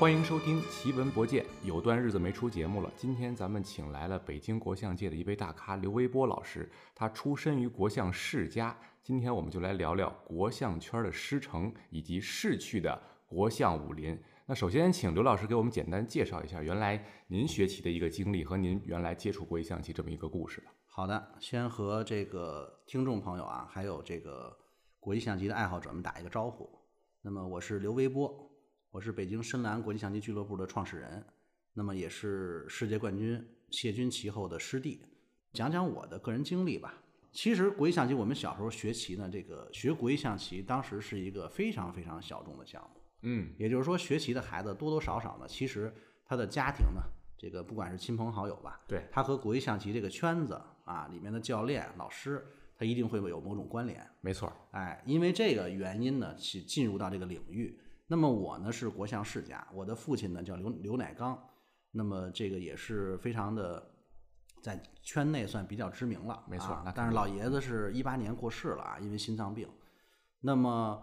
欢迎收听奇闻博见，有段日子没出节目了。今天咱们请来了北京国象界的一位大咖刘维波老师，他出身于国象世家。今天我们就来聊聊国象圈的师承以及逝去的国象武林。那首先请刘老师给我们简单介绍一下原来您学习的一个经历和您原来接触国际象棋这么一个故事。好的，先和这个听众朋友啊，还有这个国际象棋的爱好者们打一个招呼。那么我是刘维波。我是北京深蓝国际象棋俱乐部的创始人，那么也是世界冠军谢军其后的师弟。讲讲我的个人经历吧。其实国际象棋，我们小时候学棋呢，这个学国际象棋当时是一个非常非常小众的项目。嗯，也就是说，学棋的孩子多多少少呢，其实他的家庭呢，这个不管是亲朋好友吧，对，他和国际象棋这个圈子啊里面的教练老师，他一定会有某种关联。没错，哎，因为这个原因呢，去进入到这个领域。那么我呢是国象世家，我的父亲呢叫刘刘乃刚，那么这个也是非常的在圈内算比较知名了，没错。啊、但是老爷子是一八年过世了啊，因为心脏病。那么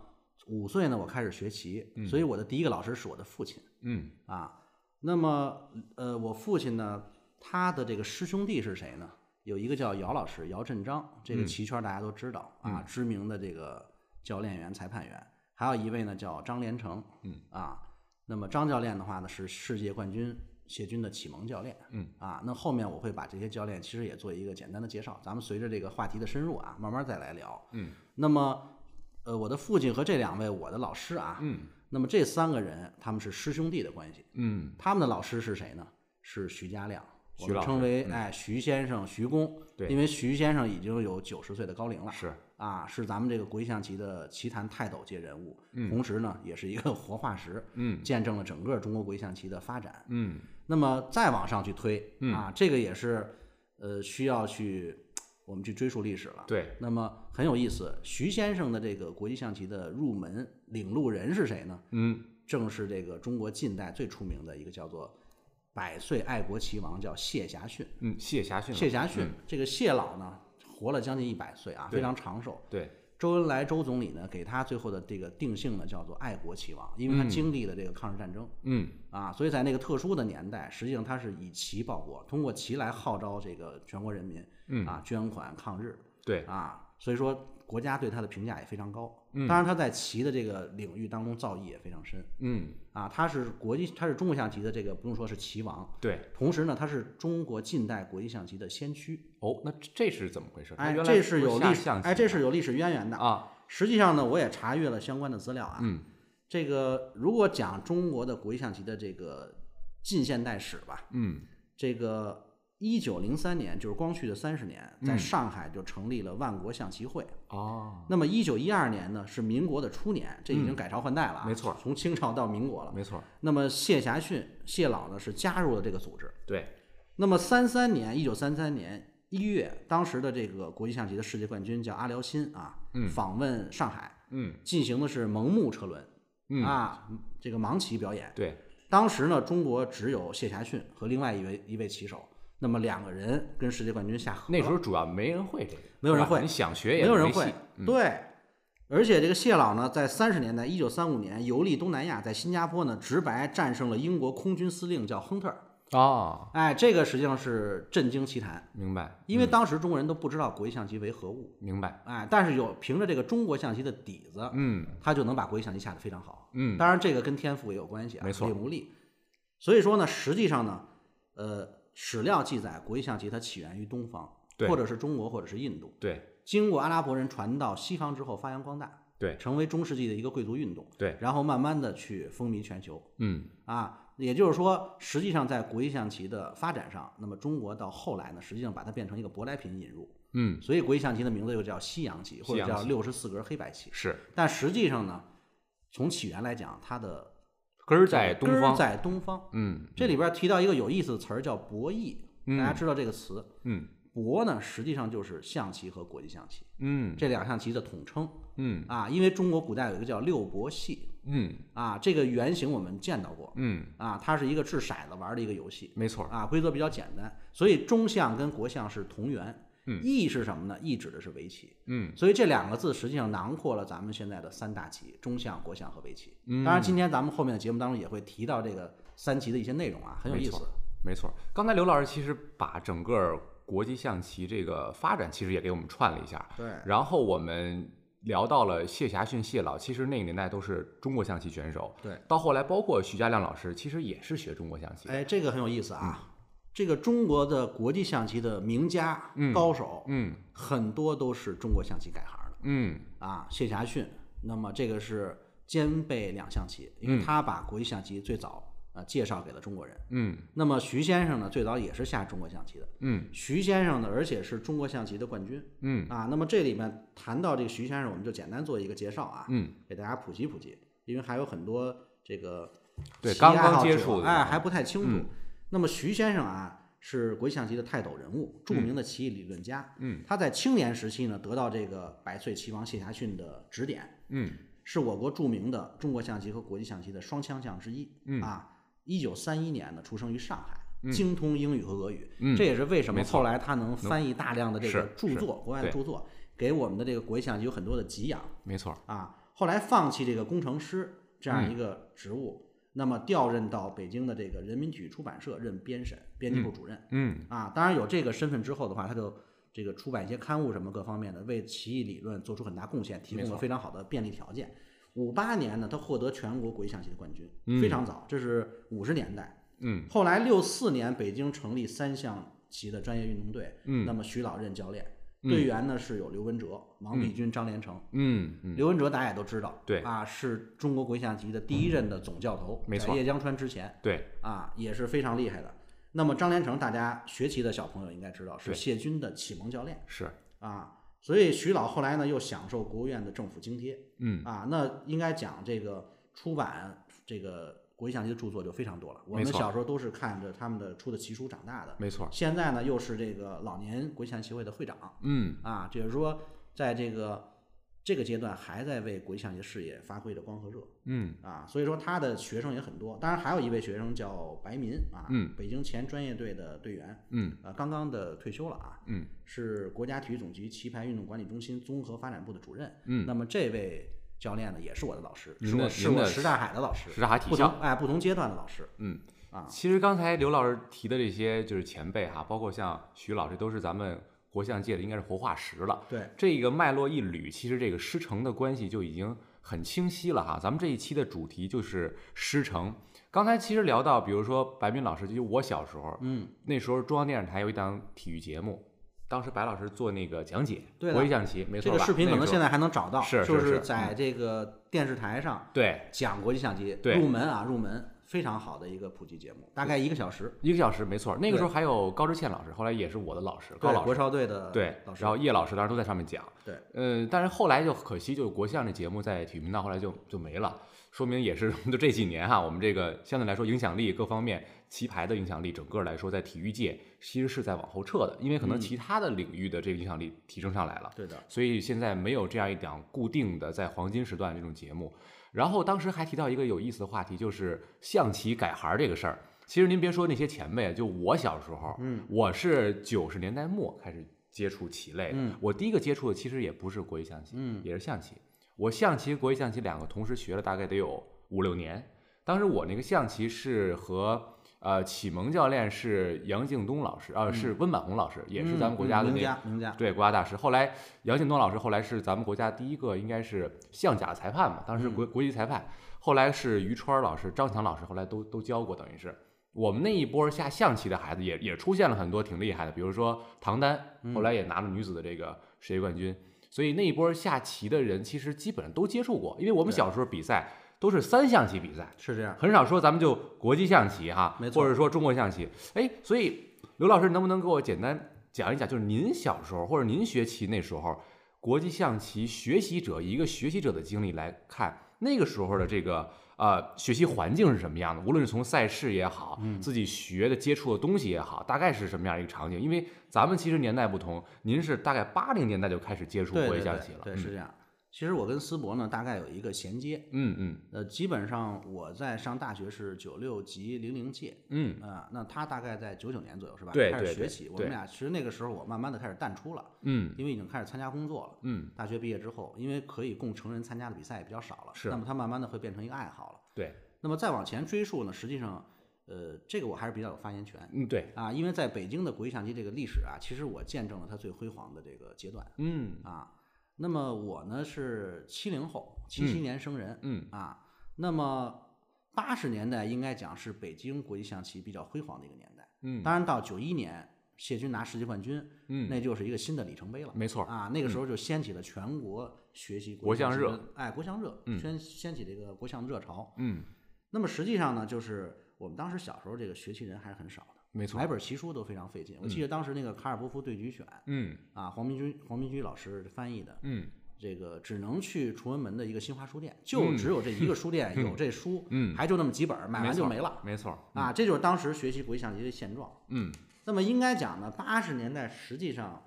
五岁呢，我开始学棋，嗯，所以我的第一个老师是我的父亲。嗯啊，那么呃，我父亲呢，他的这个师兄弟是谁呢？有一个叫姚老师，姚振章，这个棋圈大家都知道、嗯、啊，知名的这个教练员、裁判员。还有一位呢，叫张连成，嗯。啊，那么张教练的话呢，是世界冠军谢军的启蒙教练，嗯。啊，那后面我会把这些教练其实也做一个简单的介绍，咱们随着这个话题的深入啊，慢慢再来聊，嗯，那么呃，我的父亲和这两位我的老师啊，嗯，那么这三个人他们是师兄弟的关系，嗯，他们的老师是谁呢？是徐家亮。我们称为、嗯、哎徐先生徐公，对，因为徐先生已经有九十岁的高龄了，是啊，是咱们这个国际象棋的棋坛泰斗级人物，嗯，同时呢也是一个 活化石，嗯，见证了整个中国国际象棋的发展，嗯，那么再往上去推，嗯、啊，这个也是呃需要去我们去追溯历史了，对，那么很有意思，徐先生的这个国际象棋的入门领路人是谁呢？嗯，正是这个中国近代最出名的一个叫做。百岁爱国棋王叫谢侠逊，嗯，谢侠逊，谢侠逊、嗯，这个谢老呢，活了将近一百岁啊，非常长寿。对，周恩来周总理呢，给他最后的这个定性呢，叫做爱国棋王，因为他经历了这个抗日战争，嗯，啊，所以在那个特殊的年代，实际上他是以棋报国，通过棋来号召这个全国人民，嗯，啊，捐款抗日，对，啊，所以说国家对他的评价也非常高。嗯，当然他在棋的这个领域当中造诣也非常深。嗯，啊，他是国际，他是中国象棋的这个不用说是棋王。对，同时呢，他是中国近代国际象棋的先驱。哦，那这是怎么回事？哎，这是有历史，哎，这是有历史渊源的啊。实际上呢，我也查阅了相关的资料啊。嗯，这个如果讲中国的国际象棋的这个近现代史吧，嗯，这个。一九零三年，就是光绪的三十年，在上海就成立了万国象棋会。哦、嗯，那么一九一二年呢，是民国的初年，这已经改朝换代了、嗯，没错，从清朝到民国了，没错。那么谢侠逊、谢老呢，是加入了这个组织。对。那么三三年，一九三三年一月，当时的这个国际象棋的世界冠军叫阿辽新啊，嗯，访问上海，嗯，进行的是蒙目车轮，嗯啊，这个盲棋表演。对。当时呢，中国只有谢侠逊和另外一位一位棋手。那么两个人跟世界冠军下河，那时候主要没人会这个，没有人会，你想学也没有人会。嗯、对，而且这个谢老呢，在三十年代，一九三五年游历东南亚，在新加坡呢，直白战胜了英国空军司令叫亨特。哦，哎，这个实际上是震惊奇谈。明白。嗯、因为当时中国人都不知道国际象棋为何物。明白。哎，但是有凭着这个中国象棋的底子，嗯，他就能把国际象棋下得非常好。嗯，当然这个跟天赋也有关系啊，没错。无力。所以说呢，实际上呢，呃。史料记载，国际象棋它起源于东方，或者是中国，或者是印度。对，经过阿拉伯人传到西方之后，发扬光大。对，成为中世纪的一个贵族运动。对，然后慢慢的去风靡全球。嗯，啊，也就是说，实际上在国际象棋的发展上，那么中国到后来呢，实际上把它变成一个舶来品引入。嗯，所以国际象棋的名字又叫西洋棋，或者叫六十四格黑白棋。是，但实际上呢，从起源来讲，它的根儿在东方，在东方。嗯，这里边提到一个有意思的词儿叫博弈。大家知道这个词，嗯，博呢，实际上就是象棋和国际象棋，嗯，这两象棋的统称，嗯，啊，因为中国古代有一个叫六博戏，嗯，啊，这个原型我们见到过，嗯，啊，它是一个掷骰子玩的一个游戏，没错，啊，规则比较简单，所以中象跟国象是同源，嗯弈是什么呢？弈指的是围棋。嗯所以这两个字实际上囊括了咱们现在的三大棋：中象、国象和围棋。嗯当然，今天咱们后面的节目当中也会提到这个三棋的一些内容啊，很有意思没错。没错，刚才刘老师其实把整个国际象棋这个发展，其实也给我们串了一下。对，然后我们聊到了谢霞逊谢老，其实那个年代都是中国象棋选手。对，到后来包括徐家亮老师，其实也是学中国象棋。哎，这个很有意思啊。这个中国的国际象棋的名家、嗯高手，嗯很多都是中国象棋改行的嗯啊。谢霞逊，那么这个是兼备两象棋，因为嗯他把国际象棋最早呃介绍给了中国人。嗯那么徐先生呢，最早也是下中国象棋的。嗯徐先生呢，而且是中国象棋的冠军嗯啊。那么这里面谈到这个徐先生，我们就简单做一个介绍啊，嗯，给大家普及普及，因为还有很多这个对刚刚接触的哎还不太清楚。嗯那么徐先生啊，是国际象棋的泰斗人物，著名的棋艺理论家。嗯，他在青年时期呢，得到这个百岁棋王谢霞逊的指点，嗯是我国著名的中国象棋和国际象棋的双枪将之一。嗯啊，一九三一年呢，出生于上海。嗯精通英语和俄语，嗯这也是为什么后来他能翻译大量的这个著作，国外的著作，给我们的这个国际象棋有很多的给养没错。啊。后来放弃这个工程师这样嗯一个职务，那么调任到北京的这个人民体育出版社任编审、编辑部主任。嗯啊，当然有这个身份之后的话，他就这个出版一些刊物什么各方面的，为棋艺理论做出很大贡献，提供了非常好的便利条件。五八年呢，他获得全国国际象棋的冠军，嗯非常早，这是五十年代。嗯后来六四年，北京成立三项棋的专业运动队，嗯那么徐老任教练，嗯队员呢是有刘文哲、王必军、张连成。嗯嗯，刘文哲大家也都知道，对啊，是中国国际象棋的第一任的总教头，没错在叶江川之前，对，啊，也是非常厉害的。那么张连成，大家学棋的小朋友应该知道，是谢军的启蒙教练是，啊。所以徐老后来呢，又享受国务院的政府津贴嗯啊。那应该讲这个出版这个国际象棋的著作就非常多了。我们小时候都是看着他们的出的棋书长大的。没错，现在呢，又是这个老年国际象棋协会的会长嗯啊，就是说，在这个这个阶段还在为国际象棋事业发挥着光和热。嗯啊，所以说他的学生也很多，当然还有一位学生叫白民啊，嗯北京前专业队的队员，嗯呃，刚刚的退休了啊，嗯是国家体育总局棋牌运动管理中心综合发展部的主任。嗯，那么这位教练呢，也是我的老师，是我是我什刹海的老师，石大海体校哎不同阶段的老师嗯。啊，其实刚才刘老师提的这些就是前辈哈，包括像徐老师，都是咱们国象界的应该是活化石了。对，这个脉络一捋，其实这个师承的关系就已经很清晰了哈。咱们这一期的主题就是师承。刚才其实聊到，比如说白冰老师，就我小时候，嗯，那时候中央电视台有一档体育节目，当时白老师做那个讲解，对国际象棋，没错吧这个视频可能现在还能找到，是就是是在这个电视台上对讲国际象棋，对入门啊入门非常好的一个普及节目，大概一个小时。一个小时，没错。那个时候还有高志倩老师，后来也是我的老师，高对国老师。少队的对老，师，然后叶老师当时都在上面讲。对，嗯，但是后来就可惜，就是国象这节目在体育频道后来就就没了，说明也是 就这几年哈，我们这个相对来说影响力各方面，棋牌的影响力整个来说，在体育界其实是在往后撤的，因为可能嗯其他的领域的这个影响力提升上来了，对的，所以现在没有这样一档固定的在黄金时段这种节目。然后当时还提到一个有意思的话题，就是象棋改行这个事儿。其实您别说那些前辈，就我小时候，嗯，我是九十年代末开始接触棋类的，嗯我第一个接触的其实也不是国际象棋，嗯也是象棋。我象棋、国际象棋两个同时学了大概得有五六年。当时我那个象棋是和呃启蒙教练是杨敬东老师，呃是温坂红老师，也是咱们国家的那家名家，对，国家大师。后来杨敬东老师后来是咱们国家第一个应该是象甲裁判嘛，当时国国际裁判。后来是于川老师、张强老师，后来都都教过，等于是我们那一波下象棋的孩子也也出现了很多挺厉害的，比如说唐丹，后来也拿了女子的这个世界冠军。所以那一波下棋的人其实基本上都接触过，因为我们小时候比赛都是三象棋比赛。是这样。很少说咱们就国际象棋哈，没错或者说中国象棋。哎，所以刘老师能不能给我简单讲一讲，就是您小时候或者您学棋那时候，国际象棋学习者一个学习者的经历来看，那个时候的这个呃学习环境是什么样的？无论是从赛事也好，自己学的接触的东西也好，大概是什么样一个场景？因为咱们其实年代不同，您是大概八零年代就开始接触国际象棋了，对，嗯是这样。其实我跟思博呢，大概有一个衔接。嗯嗯。呃，基本上我在上大学是九六级零零届。嗯。啊，那他大概在九九年左右是吧？对开始学习。我们俩其实那个时候我慢慢的开始淡出了。嗯。因为已经开始参加工作了。嗯。大学毕业之后，因为可以供成人参加的比赛也比较少了。是。那么他慢慢的会变成一个爱好了。对。那么再往前追溯呢，实际上，呃，这个我还是比较有发言权。嗯，对。啊，因为在北京的国际象棋这个历史啊，其实我见证了它最辉煌的这个阶段。嗯。啊。那么我呢是七零后，七七年生人，嗯，嗯啊，那么八十年代应该讲是北京国际象棋比较辉煌的一个年代，嗯，当然到九一年谢军拿世界冠军，嗯，那就是一个新的里程碑了，没错，啊，那个时候就掀起了全国学习国象热，哎，国象热，嗯，掀掀起这个国象热潮，嗯，那么实际上呢，就是我们当时小时候这个学棋人还是很少的。没错，买本奇书都非常费劲。我记得当时那个卡尔波夫对局选，嗯，啊，黄明居黄明居老师翻译的，嗯。这个只能去崇文门的一个新华书店，就只有这一个书店有这书，嗯，还就那么几本，买完就没了，没错，啊，这就是当时学习国际象棋的现状，嗯，那么应该讲呢，八十年代实际上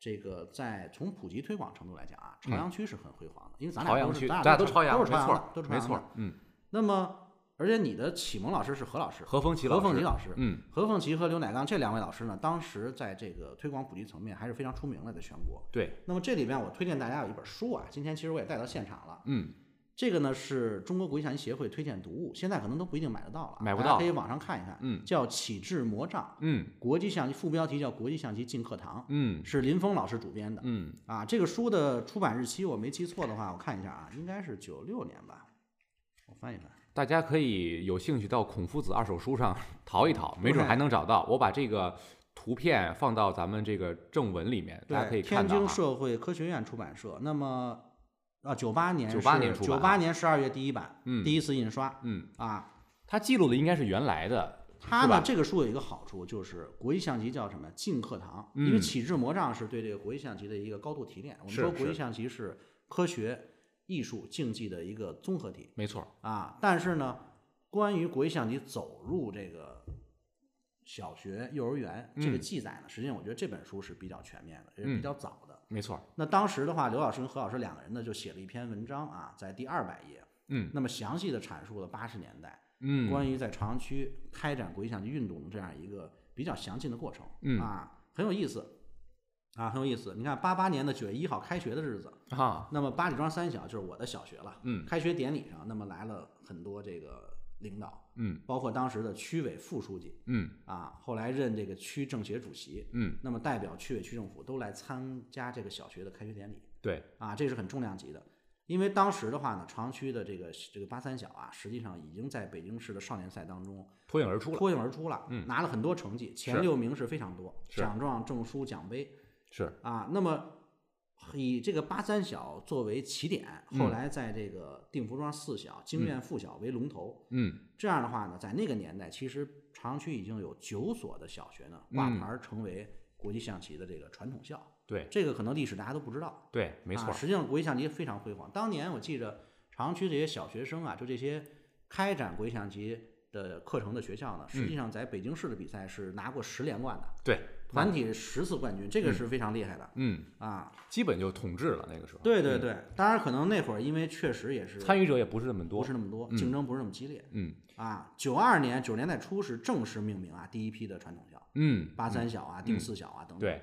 这个在从普及推广程度来讲啊，朝阳区是很辉煌的，因为咱俩都是，咱俩都朝阳，都是朝阳的，都是朝阳的，没错，嗯，那么。而且你的启蒙老师是何老师，何凤岐何凤琪老师，嗯，何凤琪和刘乃刚这两位老师呢，当时在这个推广普及层面还是非常出名的，在全国。对。那么这里边我推荐大家有一本书啊，今天其实我也带到现场了，嗯，这个呢是中国国际象棋协会推荐读物，现在可能都不一定买得到了，买不到，可以网上看一看，嗯，叫《启智魔杖》，嗯，国际象棋副标题叫《国际象棋进课堂》，嗯，是林峰老师主编的，嗯，啊，这个书的出版日期我没记错的话，我看一下啊，应该是九六年吧，我翻一翻。大家可以有兴趣到孔夫子二手书上 淘一淘，没准还能找到。我把这个图片放到咱们这个正文里面，大家可以看到。天津社会科学院出版社，那么啊，九八年，九八年出，九八年十二月第一版，嗯，第一次印刷，嗯啊，它记录的应该是原来的。它呢，这个书有一个好处，就是国际象棋叫什么？进课堂，嗯、因为启智魔杖是对这个国际象棋的一个高度提炼。我们说国际象棋是科学、艺术、竞技的一个综合体，没错啊，但是呢。关于国际象棋走入这个小学、幼儿园这个记载呢，实际上我觉得这本书是比较全面的，也是比较早的。没错。那当时的话，刘老师跟何老师两个人呢，就写了一篇文章啊，在第二百页，嗯，那么详细的阐述了八十年代，嗯，关于在朝阳区开展国际象棋运动的这样一个比较详尽的过程，嗯。啊，很有意思，啊，很有意思。你看八八年的九月一号开学的日子啊，那么八里庄三小就是我的小学了，嗯，开学典礼上，那么来了很多这个。领导，嗯，包括当时的区委副书记，嗯，啊，后来任这个区政协主席，嗯，那么代表区委区政府都来参加这个小学的开学典礼，对，啊，这是很重量级的，因为当时的话呢，朝阳区的这个这个八三小啊，实际上已经在北京市的少年赛当中脱颖而出了，脱颖而出了，嗯，拿了很多成绩，前六名是非常多，奖状、证书、奖杯，是啊，那么。以这个八三小作为起点，后来在这个定福庄四小、京苑附小为龙头。嗯，这样的话呢，在那个年代，其实朝阳区已经有九所的小学呢挂牌成为国际象棋的这个传统校。对，这个可能历史大家都不知道。对，没错。实际上，国际象棋非常辉煌。当年我记着，朝阳区这些小学生啊，就这些开展国际象棋的课程的学校呢，实际上在北京市的比赛是拿过十连冠的。对。团体十次冠军，这个是非常厉害的。嗯啊，基本就统治了那个时候。对对对，当然可能那会儿因为确实也是参与者也不是那么多，不是那么多，竞争不是那么激烈。嗯啊，九二年九十年代初是正式命名啊，第一批的传统校。嗯，八三小啊，定四小啊等等。对，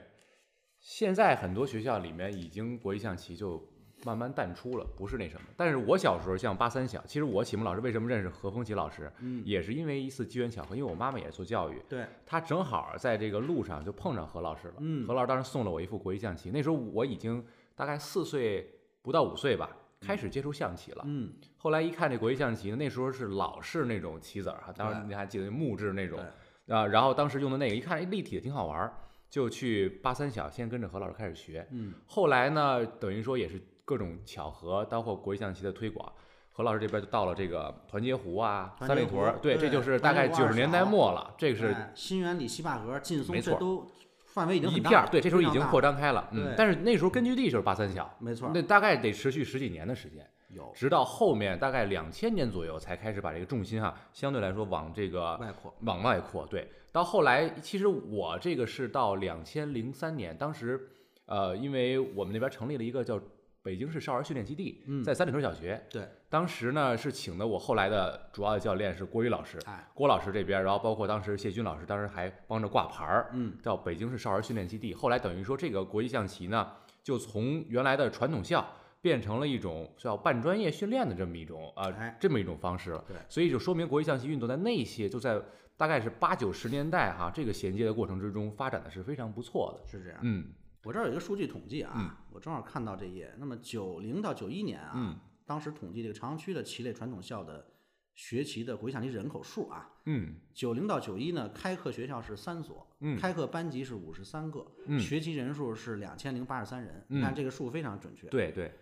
现在很多学校里面已经国际象棋就。慢慢淡出了，不是那什么。但是我小时候像八三小，其实我启蒙老师为什么认识何风奇老师，嗯，也是因为一次机缘巧合，因为我妈妈也是做教育，对，她正好在这个路上就碰上何老师了。嗯，何老师当时送了我一副国际象棋，那时候我已经大概四岁不到五岁吧，开始接触象棋了。嗯，后来一看这国际象棋呢，那时候是老式那种棋子儿哈，当时你还记得木质那种啊，然后当时用的那个，一看哎立体的挺好玩，就去八三小先跟着何老师开始学。嗯，后来呢，等于说也是。各种巧合，包括国际象棋的推广，何老师这边就到了这个团结湖啊、三里屯，对，这就是大概九十年代末了。这个是新源里、西坝河、劲松，这都范围已经一片儿，对，这时候已经扩张开了。嗯，但是那时候根据地就是八三小，没错，那大概得持续十几年的时间，有，直到后面大概两千年左右才开始把这个重心哈，相对来说往这个外扩，往外扩。对，到后来其实我这个是到两千零三年，当时呃，因为我们那边成立了一个叫。北京市少儿训练基地，嗯在三里屯小学。对，当时呢是请的我后来的主要的教练是郭宇老师，哎，郭老师这边，然后包括当时谢军老师，当时还帮着挂牌儿，嗯，叫北京市少儿训练基地。后来等于说这个国际象棋呢，就从原来的传统校变成了一种叫半专业训练的这么一种啊、哎这么一种方式了。对所以就说明国际象棋运动在那些就在大概是八九十年代哈、这个衔接的过程之中发展的是非常不错的。是这样。嗯我这儿有一个数据统计啊，嗯我正好看到这页。那么九零到九一年啊，嗯当时统计这个朝阳区的棋类传统校的学棋的国际象棋人口数啊，嗯九零到九一呢，开课学校是三所，嗯开课班级是五十三个，嗯学习人数是两千零八十三人。嗯你看这个数非常准确。对对，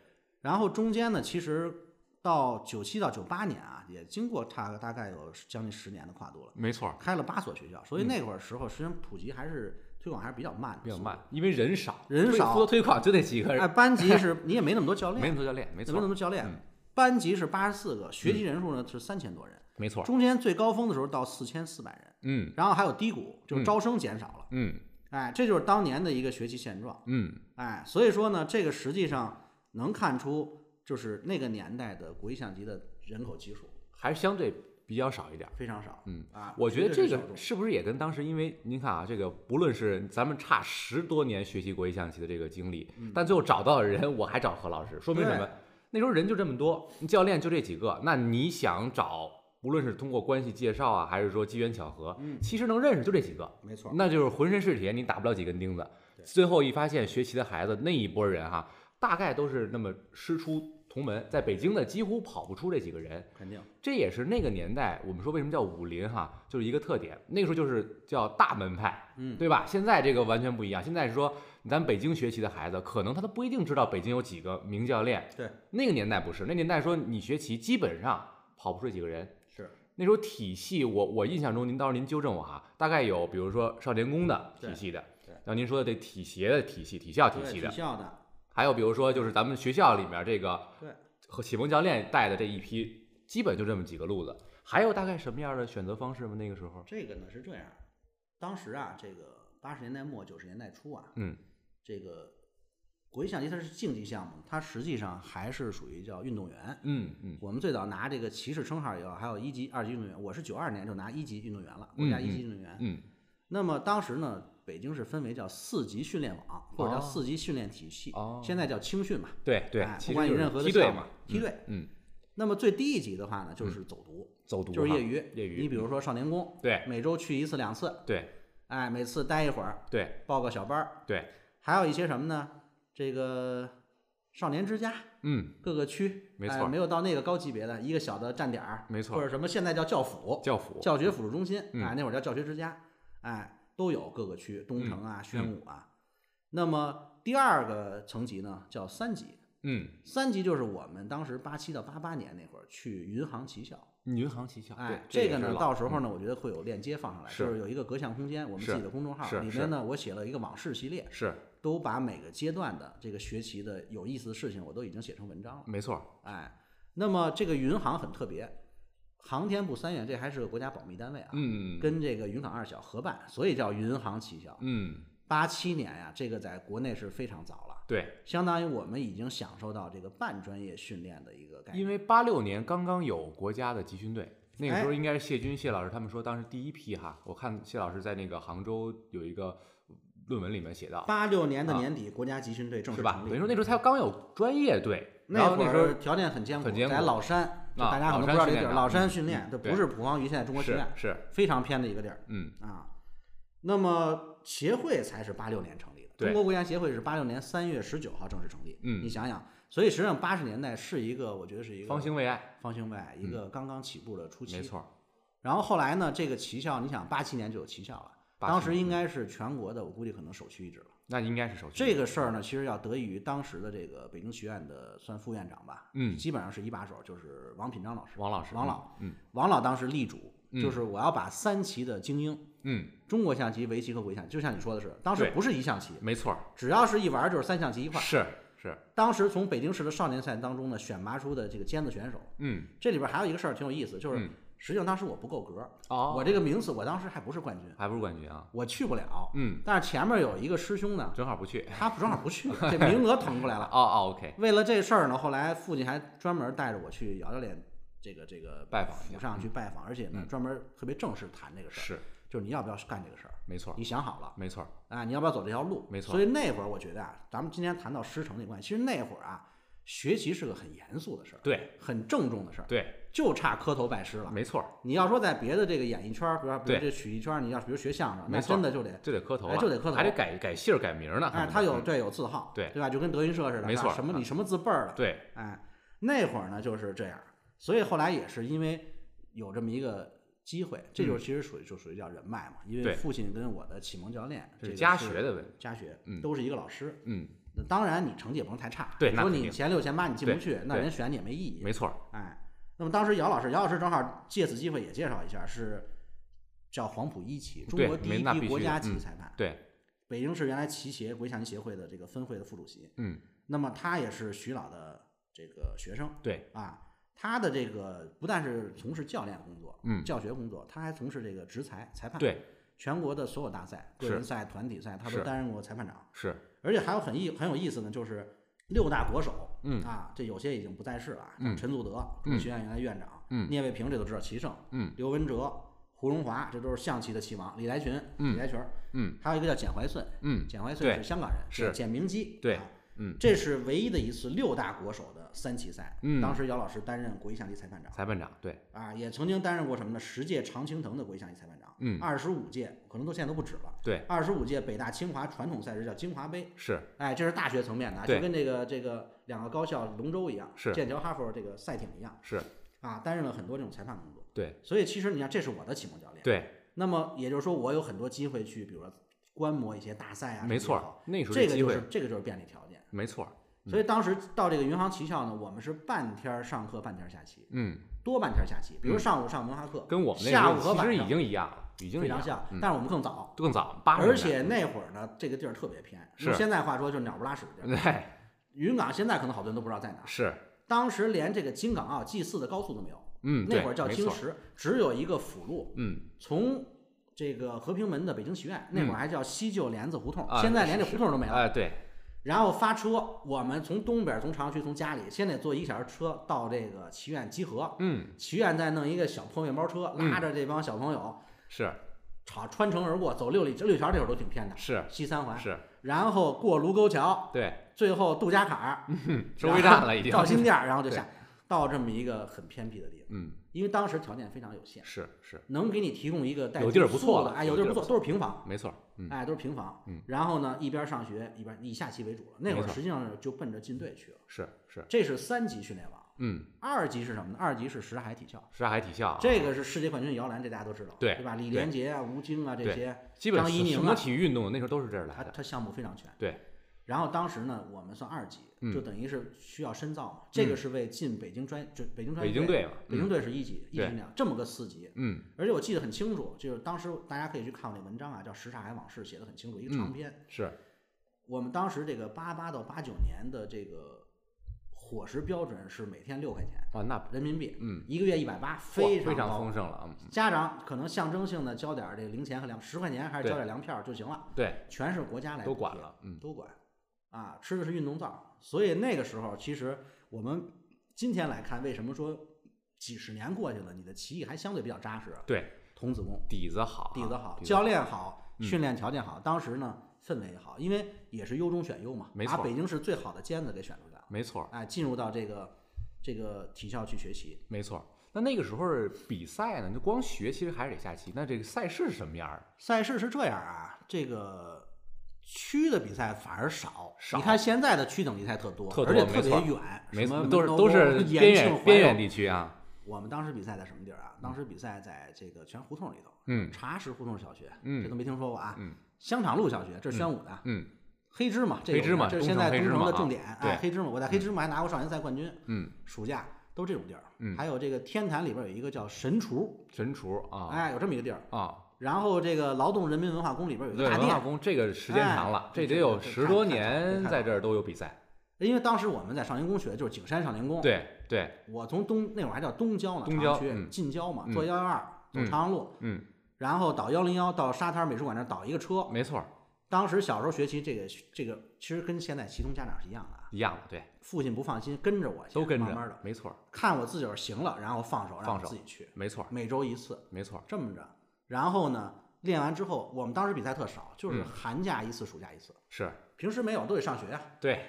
然后中间呢，其实到九七到九八年啊，也经过大大概有将近十年的跨度了，没错，开了八所学校，所以那会儿时候实际上普及还是推广还是比较慢的，比较慢，因为人少，人少负责推广就那几个人，哎，班级是你也没那么多教练，没那么多教练，没错没那么，多教练嗯，班级是八十四个，学习人数呢是三千多人，没错，中间最高峰的时候到四千四百人，嗯。然后还有低谷，就是招生减少了，嗯。哎，这就是当年的一个学习现状，嗯，哎，所以说呢，这个实际上能看出，就是那个年代的国际象棋的人口基数。还是相对比较少一点儿。非常少，嗯啊，我觉得这个是不是也跟当时，因为您看啊，这个不论是咱们差十多年学习国际象棋的这个经历，但最后找到的人我还找何老师，说明什么？那时候人就这么多，教练就这几个，那你想找，无论是通过关系介绍啊，还是说机缘巧合，嗯其实能认识就这几个，没错，那就是浑身是铁，你打不了几根钉子。最后一发现，学棋的孩子那一波人哈，大概都是那么师出同门，在北京的几乎跑不出这几个人。肯定，这也是那个年代，我们说为什么叫武林哈，就是一个特点。那个时候就是叫大门派，嗯，对吧？现在这个完全不一样。现在是说，咱北京学棋的孩子，可能他都不一定知道北京有几个名教练。对，那个年代不是，那年代说你学棋基本上跑不出这几个人。是，那时候体系，我我印象中，您到时候您纠正我哈，大概有比如说少年宫的体系的对对，像您说的这体协的体系、体校体系的体，校的，还有比如说就是咱们学校里面这个对和启蒙教练带的这一批，基本就这么几个路子。还有大概什么样的选择方式吗？那个时候，这个呢是这样，当时啊，这个八十年代末九十年代初啊，嗯，这个国际象棋它是竞技项目，它实际上还是属于叫运动员。嗯嗯我们最早拿这个骑士称号以后，还有一级、二级运动员。我是九二年就拿一级运动员了，国家一级运动员。嗯那么当时呢，北京是分为叫四级训练网或者叫四级训练体系，哦现在叫青训嘛。对对不管你任何的梯队嘛项目，梯队。嗯，那么最低一级的话呢，就是走读，走读就是业余。业余你比如说少年宫，对每周去一次两次，对哎，每次待一会儿，对报个小班儿。对，还有一些什么呢？这个少年之家，嗯，各个区，没错哎没有到那个高级别的一个小的站点儿，没错或者什么现在叫教辅，教辅，教学辅助中心，嗯哎，那会儿叫教学之家，哎，都有各个区，东城嗯啊、宣武啊。那么第二个层级呢，叫三级，嗯，三级就是我们当时八七到八八年那会儿去云航旗校，云航旗校，哎，这个呢，到时候呢，嗯我觉得会有链接放上来，就是有一个隔向空间，我们自己的公众号里面呢，我写了一个往事系列，是都把每个阶段的这个学习的有意思的事情，我都已经写成文章了。没错，哎，那么这个云航很特别，航天部三院这还是个国家保密单位啊，嗯跟这个云港二小合办，所以叫云航七校。嗯，八七年呀，这个在国内是非常早了，对，相当于我们已经享受到这个半专业训练的一个概念。因为八六年刚刚有国家的集训队，那个时候哎应该是谢军谢老师他们说当时第一批哈，我看谢老师在那个杭州有一个论文里面写到，八六年的年底，国家集训队正式是吧？成立。等于说那时候才刚有专业队，然那那时候儿条件很艰苦在老山，大家可能不知道这个地儿，老老山山训练，这不是普方禺现在中国棋是院，是，非常偏的一个地儿嗯啊。那么协会才是八六年成立的，中国国家协会是八六年三月十九号正式成立。嗯你想想，所以实际上八十年代是一个，我觉得是一个方兴未艾，方兴未艾，一个刚刚起步的初期。没错，然后后来呢，这个棋校，你想八七年就有棋校了，当时应该是全国的，我估计可能首屈一指了。那应该是首这个事儿呢，其实要得益于当时的这个北京学院的算副院长吧，嗯基本上是一把手，就是王品章老师。王老师，王老，嗯王老当时力主，嗯就是我要把三棋的精英，嗯，中国象棋、围棋和国际象棋，就像你说的是，当时不是一象棋，没错，只要是一玩儿就是三象棋一块儿。是是，当时从北京市的少年赛当中呢，选拔出的这个尖子选手，嗯这里边还有一个事儿挺有意思，就是嗯实际上当时我不够格，哦，我这个名次我当时还不是冠军，还不是冠军啊，我去不了。嗯，但是前面有一个师兄呢，正好不去，他正好不去，这名额腾过来了。哦哦，OK。为了这事儿呢，后来父亲还专门带着我去姚教练这个这个拜访府上去拜访，而且呢，专门特别正式谈这个事儿，是，就是你要不要干这个事儿？没错，你想好了，没错，啊，你要不要走这条路？没错。所以那会儿我觉得啊，咱们今天谈到师承这关系，其实那会儿啊，学习是个很严肃的事儿，对，很郑重的事儿，对，就差磕头拜师了。没错。你要说在别的这个演艺圈，比如说比如这曲艺圈，你要比如学相声，那真的就得就得磕头，就得磕头，还得改改姓改名呢。哎，他有对有字号，对对吧？就跟德云社似的，没错。什么你什么字辈儿的？对，哎，那会儿呢就是这样，所以后来也是因为有这么一个。机会，这就是其实属于就属于叫人脉嘛，因为父亲跟我的启蒙教练，这是家学的问题，家学，都是一个老师，嗯，那当然你成绩也不能太差，对，说你前六前八你进不去，那人选你也没意义，没错，哎，那么当时姚老师，姚老师正好借此机会也介绍一下，是叫黄埔一期，中国第一批国家级裁判，对，北京市原来棋协国际象棋协会的这个分会的副主席，嗯，那么他也是徐老的这个学生，对，啊。他的这个不但是从事教练工作，嗯，教学工作，他还从事这个执裁裁判，对，全国的所有大赛，个人赛、团体赛，他都担任过裁判长，是。而且还有很意很有意思呢，就是六大国手，嗯。啊，这有些已经不在世了，嗯，陈祖德，中学院原来院长，嗯，聂卫平这都知道，棋圣，嗯，刘文哲、胡荣华，这都是象棋的棋王，李来群，嗯，李来群，嗯，还有一个叫简怀顺，嗯，简怀顺是香港人，是。简明基，对。嗯，这是唯一的一次六大国手的三棋赛。嗯，当时姚老师担任国际象棋裁判长。裁判长，对。啊，也曾经担任过什么呢？十届常青藤的国际象棋裁判长。嗯。二十五届，可能都现在都不止了。对。二十五届北大清华传统赛事叫京华杯。是。哎，这是大学层面的，就跟这个这个两个高校龙舟一样，是。剑桥哈佛这个赛艇一样。是。啊，担任了很多这种裁判工作。对。所以其实你看，这是我的启蒙教练。对。那么也就是说，我有很多机会去，比如说观摩一些大赛啊。没错。那时候这个就是这个就是便利条件。没错。所以当时到这个云航旗校呢，我们是半天上课，半天下棋，嗯，多半天下棋。比如上午上文化课，跟我们下午和晚上其实已经一样了，已经非常像，但是我们更早，更早，而且那会儿呢，这个地儿特别偏，是现在话说就是鸟不拉屎的地儿。对，云岗现在可能好多人都不知道在哪。是，当时连这个京港澳 G 四的高速都没有，嗯，那会儿叫京石，只有一个辅路，嗯，从这个和平门的北京学院，那会儿还叫西旧帘子胡同，嗯、现在连这胡同都没了。哎，对。然后发车，我们从东边从朝阳区从家里，先得坐一小时车到这个祈愿集合。嗯，祈愿再弄一个小破面包车，拉着这帮小朋友，嗯、是，朝穿城而过，走六里这六条这会儿都挺偏的。是西三环。是。然后过卢沟桥。对。最后杜家坎儿。嗯。收费站了已经。赵新店，然后就下到这么一个很偏僻的地方。嗯。因为当时条件非常有限。是是。能给你提供一个带有地儿不错的，哎，有地儿不错，都是平房。没错。哎，都是平房，嗯，然后呢，一边上学一边以下棋为主了。那会儿实际上就奔着进队去了。是是，这是三级训练网。嗯，二级是什么呢？二级是什刹海体校。什刹海体校，这个是世界冠军摇篮，这大家都知道，对对吧？李连杰啊，吴京啊，这些，基本张怡宁啊，什么体育运动那时候都是这儿来的。他他项目非常全。对。然后当时呢，我们算二级，就等于是需要深造嘛。嗯、这个是为进北京专就北京专业北京队嘛，北京队是一级，一级两这么个四级。嗯。而且我记得很清楚，就是当时大家可以去看我那文章啊，叫《什刹海往事》，写的很清楚，一个长篇。嗯、是。我们当时这个八八到八九年的这个伙食标准是每天六块钱啊，那人民币，嗯，一个月一百八，非常非常丰盛了啊。家长可能象征性的交点这个零钱和粮，十块钱还是交点粮票就行了。对，全是国家来都管了，嗯，都管。啊，吃的是运动皂，所以那个时候其实我们今天来看，为什么说几十年过去了，你的棋艺还相对比较扎实？对，童子功底子好，底子好，教练好，嗯、训练条件好，当时呢氛围也好，因为也是优中选优嘛，把北京市最好的尖子给选出来了，没错，哎，进入到这个这个体校去学习，没错。那那个时候比赛呢，就光学其实还是得下棋。那这个赛事是什么样儿？赛事是这样啊，这个。区的比赛反而少，少。你看现在的区等级赛特多，特多而且特别远，没错，什么都是都是边远边远地区啊。我们当时比赛在什么地儿啊？当时比赛在这个全胡同里头，嗯，茶石胡同小学，嗯，这都没听说过啊，嗯，香场路小学，这是宣武的，嗯，黑芝麻，黑芝麻，这是现在东城的重点，哎，黑芝麻，我在黑芝麻还拿过少年赛冠军，嗯，暑假都这种地儿，嗯，还有这个天坛里边有一个叫神厨，神厨啊，哎，有这么一个地儿啊。然后这个劳动人民文化宫里边有一个大殿，文化宫这个时间长了，这得有十多年，在这儿都有比赛。因为当时我们在少年宫学，就是景山少年宫。对。对，我从东那会儿还叫东郊呢，东郊区嗯。近郊嘛，嗯。坐幺幺二走朝阳路，嗯，然后倒幺零幺到沙滩美术馆那儿倒一个车。没错，当时小时候学习这个这个，其实跟现在其中家长是一样的啊，一样的，对，父亲不放心，跟着我先都跟慢慢的，着没错，看我自个儿行了，然后放手让我放手自己去，没错，每周一次，没错，这么着。然后呢，练完之后，我们当时比赛特少，就是嗯寒假一次，暑假一次，是平时没有，都得上学呀、对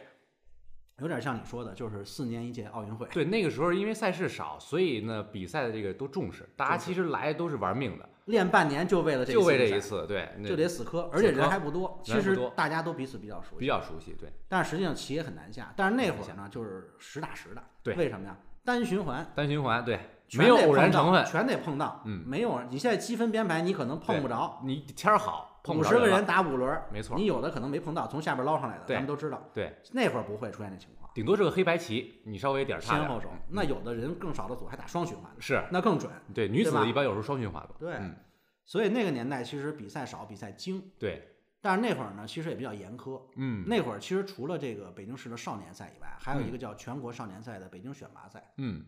有点像你说的，就是四年一届奥运会。对，那个时候因为赛事少，所以呢比赛的这个都重视，大家其实来都是玩命的，练半年就为了这就为这一次，对，就得死磕，而且人还不多。其实大家都彼此比较熟悉，比较熟悉，对，但是实际上棋也很难下。但是那会儿呢，就是实打实的。对为什么呀？单循环，单循环，对，全没有偶然成分，全得碰到。嗯没有。你现在积分编排，你可能碰不着。你天儿好，五十个人，打五轮，没错你有的可能没碰到，从下边捞上来的，对咱们都知道。对，那会儿不会出现这情况，顶多是个黑白棋，你稍微点先后手。那有的人更少的组还打双循环的，是那更准。对，女子一般有时候双循环吧，对嗯，所以那个年代其实比赛少，比赛精。对，但是那会儿呢，其实也比较严苛。嗯那会儿其实除了这个北京市的少年赛以外，还有一个叫全国少年赛的北京选拔赛。嗯，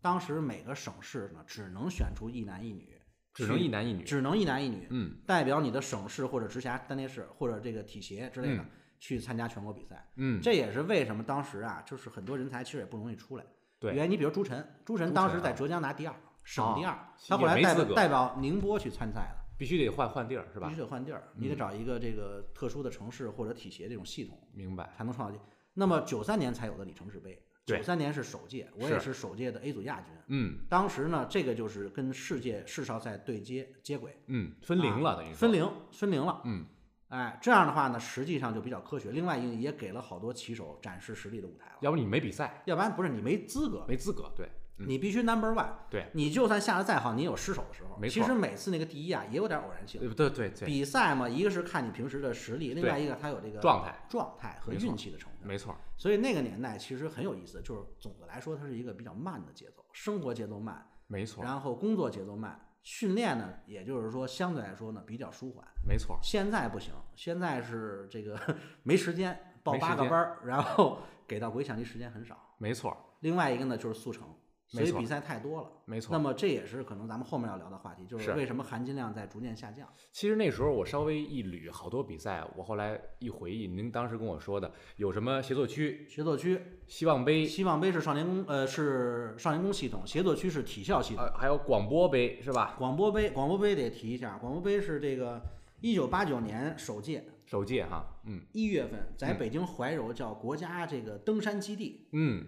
当时每个省市呢，只能选出一男一女，只能一男一女，只能一男一女，嗯代表你的省市或者直辖单列市或者这个体协之类的、嗯去参加全国比赛。嗯，这也是为什么当时啊，就是很多人才其实也不容易出来。对原因你比如朱晨，朱晨当时在浙江拿第二，省第二，也他后来代表代表宁波去参赛了。必须得换换地儿是吧必须？得换地儿，你得嗯找一个这个特殊的城市或者体协这种系统，明白，才能创造机。那么九三年才有的里程碑，对九三年是首届，我也是首届的 A 组亚军。嗯当时呢，这个就是跟世界世少赛对接接轨，嗯，分龄了等于说分，龄分龄了。嗯，哎，这样的话呢，实际上就比较科学。另外一个也给了好多棋手展示实力的舞台了。要不你没比赛，要不然不是你没资格，没资格，对，嗯你必须 number one。对，你就算下的再好，你也有失手的时候。没错其实每次那个第一啊，也有点偶然性。对对对对，比赛嘛，一个是看你平时的实力，另外一个它有这个状态，状态和运气的成分。没错，所以那个年代其实很有意思，就是总的来说，它是一个比较慢的节奏，生活节奏慢，没错，然后工作节奏慢，训练呢，也就是说相对来说呢比较舒缓。没错，现在不行，现在是这个 没时间报八个班儿，然后给到国际象棋时间很少。没错，另外一个呢就是速成，所以比赛太多了。没错。那么这也是可能咱们后面要聊的话题，就是是为什么含金量在逐渐下降。其实那时候我稍微一捋好多比赛，我后来一回忆，您当时跟我说的有什么协作区、协作区，希望杯，希望杯是少年宫，呃，是少年宫系统；协作区是体校系统。呃，还有广播杯是吧？广播杯，广播杯得提一下，广播杯是这个一九八九年首届首届哈，嗯一月份在嗯北京怀柔叫国家这个登山基地，嗯，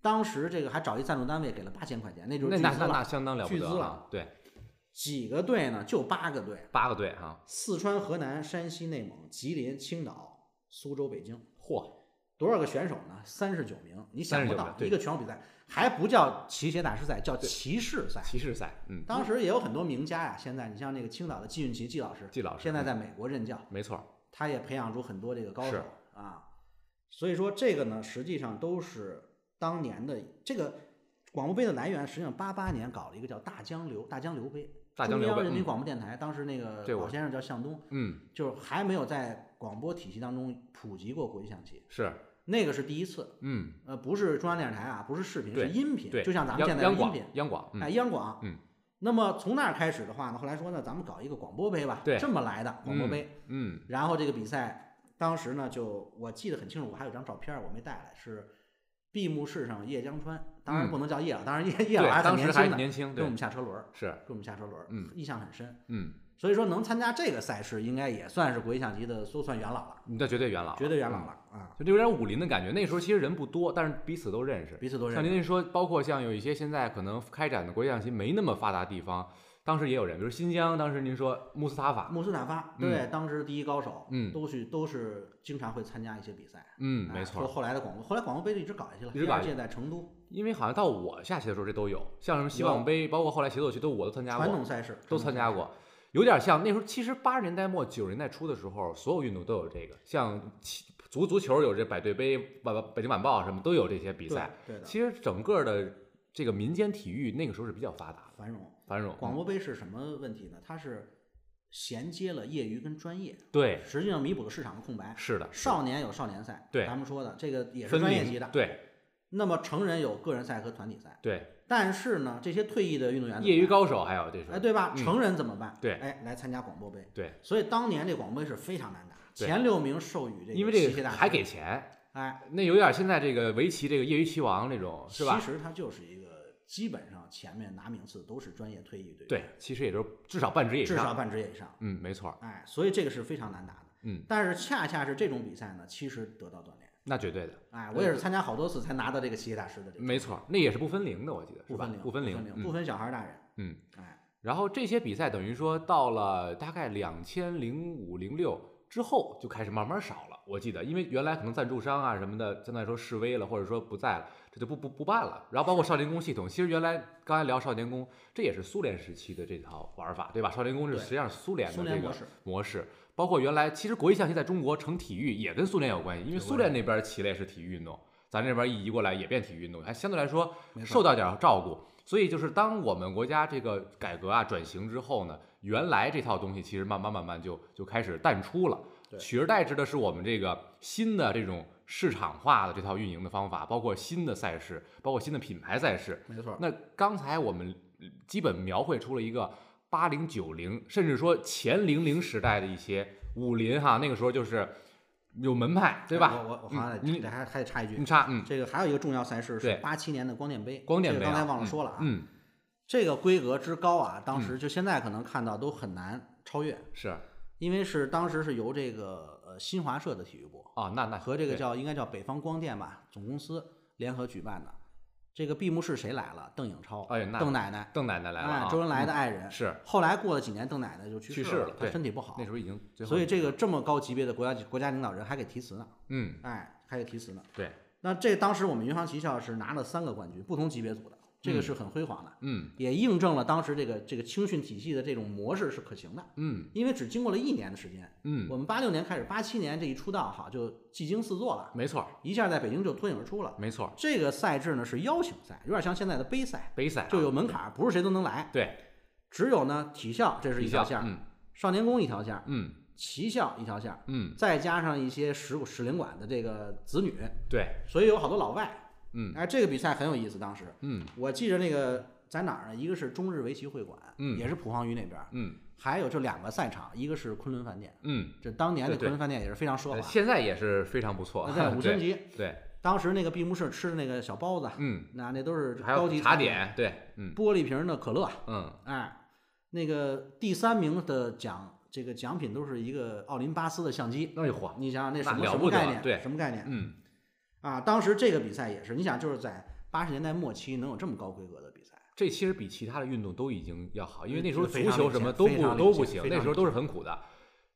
当时这个还找一赞助单位给了八千块钱，那就是巨资那那那那了。相当了不巨资了得啊！对，几个队呢？就八个队：八个队啊，四川、河南、山西、内蒙、吉林、青岛、苏州、北京。嚯，多少个选手呢？三十九名，你想不39到名，对一个全国比赛还不叫骑协大师赛，叫骑士赛。骑士赛，嗯，当时也有很多名家呀。现在你像那个青岛的季运奇季老师，季老师现在在美国任教，没错，他也培养出很多这个高手是啊。所以说这个呢，实际上都是当年的这个广播杯的来源。实际上八八年搞了一个叫大江流大江流杯，大江流杯中央人民嗯广播电台，当时那个老先生叫向东，嗯，就是还没有在广播体系当中普及过国际象棋，是，那个是第一次。嗯，呃，不是中央电视台啊，不是视频，是音频，对，就像咱们现在的音频，央广，嗯哎，央广，嗯。那么从那儿开始的话呢，后来说呢，咱们搞一个广播杯吧，对这么来的广播杯。嗯，然后这个比赛当时呢，就我记得很清楚，我还有张照片我没带来，是闭幕式上叶江川，当然嗯不能叫叶了，当然叶叶对，老还年轻年轻，跟我，们下车轮儿，是，跟我们下车轮儿，嗯印象很深。嗯，所以说能参加这个赛事，应该也算是国际象棋的都算元老了，那绝对元老，绝对元老嗯了啊，就有点武林的感觉。那时候其实人不多，但是彼此都认识。彼此都认识。像您说，包括像有一些现在可能开展的国际象棋没那么发达地方，当时也有人，比如新疆，当时您说穆斯塔法，穆斯塔法，嗯对，当时第一高手，嗯都是都是经常会参加一些比赛。嗯，哎没错。说后来的广播，后来广播杯就一直搞下去了，一直搞下去第二届在成都，因为好像到我下棋的时候，这都有，像什么希望杯，包括后来协作区都我都参加过传统，赛事都参加。过。有点像那时候，其实八十年代末九十年代初的时候，所有运动都有这个，像棋足足球有这百对杯、晚北京晚报什么都有这些比比赛。对的，其实整个的这个民间体育那个时候是比较发达的，繁荣。繁荣。广播杯是什么问题呢？它是衔接了业余跟专业，对，实际上弥补了市场的空白。是的，少年有少年赛，对咱们说的这个也是专业级的。对，那么成人有个人赛和团体赛。对。但是呢，这些退役的运动员，业余高手还有这是，哎，对吧？嗯、成人怎么办？对，哎，来参加广播杯。对。所以当年这广播杯是非常难打，前六名授予这个，因为这个还给钱。哎，那有点现在这个围棋这个业余棋王那种，是吧？其实它就是一个基本上前面拿名次都是专业退役队员。对，其实也就至少半职业以上。至少半职业以上。嗯，没错。哎，所以这个是非常难打的。嗯。但是恰恰是这种比赛呢，其实得到锻炼。那绝对的，哎，我也是参加好多次才拿到这个棋业大师的这个。没错，那也是不分龄的，我记得是吧？不分龄，不分龄，不分小孩大人。嗯，哎，然后这些比赛等于说到了大概两千零五零六之后就开始慢慢少了，我记得，因为原来可能赞助商啊什么的，相对来说示威了，或者说不在了，这就不不不办了。然后包括少年宫系统，其实原来刚才聊少年宫，这也是苏联时期的这套玩法，对吧？少年宫是实际上是苏联的这个模式。包括原来，其实国际象棋在中国成体育也跟苏联有关系，因为苏联那边棋类是体育运动，咱这边一移过来也变体育运动，还相对来说受到点照顾。所以就是当我们国家这个改革啊转型之后呢，原来这套东西其实慢慢慢慢就就开始淡出了，取而代之的是我们这个新的这种市场化的这套运营的方法，包括新的赛事，包括新的品牌赛事。没错。那刚才我们基本描绘出了一个。八零九零，甚至说前零零时代的一些武林哈，那个时候就是有门派，对吧？我我我好像得还还得插一句，你插，嗯，这个还有一个重要赛事是八七年的光电杯，光电杯刚才忘了说了啊，嗯，这个规格之高啊，当时就现在可能看到都很难超越，是因为是当时是由这个呃新华社的体育部啊，那那和这个叫应该叫北方光电吧总公司联合举办的。这个闭幕式谁来了？邓颖超，哎，邓奶奶，邓奶奶来了，哎，周恩来的爱人。是。后来过了几年，邓奶奶就去世了，她身体不好。那时候已经。所以这个这么高级别的国家国家领导人还给题词呢。嗯。哎，还给题词呢。对。那这当时我们云航棋校是拿了三个冠军，不同级别组的。这个是很辉煌的，嗯，也印证了当时这个这个青训体系的这种模式是可行的，嗯，因为只经过了一年的时间，嗯，我们八六年开始，八七年这一出道哈，就技惊四座了，没错，一下在北京就脱颖而出了，没错，这个赛制呢是邀请赛，有点像现在的杯赛，杯赛就有门槛，不是谁都能来，对，只有呢体校这是一条线，嗯，少年宫一条线，嗯，棋校一条线，嗯，再加上一些使使领馆的这个子女，对，所以有好多老外。嗯，哎，这个比赛很有意思，当时，嗯，我记着那个在哪儿呢？一个是中日围棋会馆，嗯，也是普航圩那边，嗯，还有这两个赛场，一个是昆仑饭店，嗯，这当年的昆仑饭店也是非常奢华，现在也是非常不错，在 五星级，对，当时那个闭幕式吃的那个小包子，嗯，那那都是高级茶点，对，嗯，玻璃瓶的可乐，嗯，哎，那个第三名的奖，这个奖品都是一个奥林巴斯的相机，哎呦嚯，你想想那什么什么概念？对，什么概念？嗯，啊，当时这个比赛也是，你想就是在。八十年代末期能有这么高规格的比赛，这其实比其他的运动都已经要好，因为那时候足球什么都不都不行，那时候都是很苦的。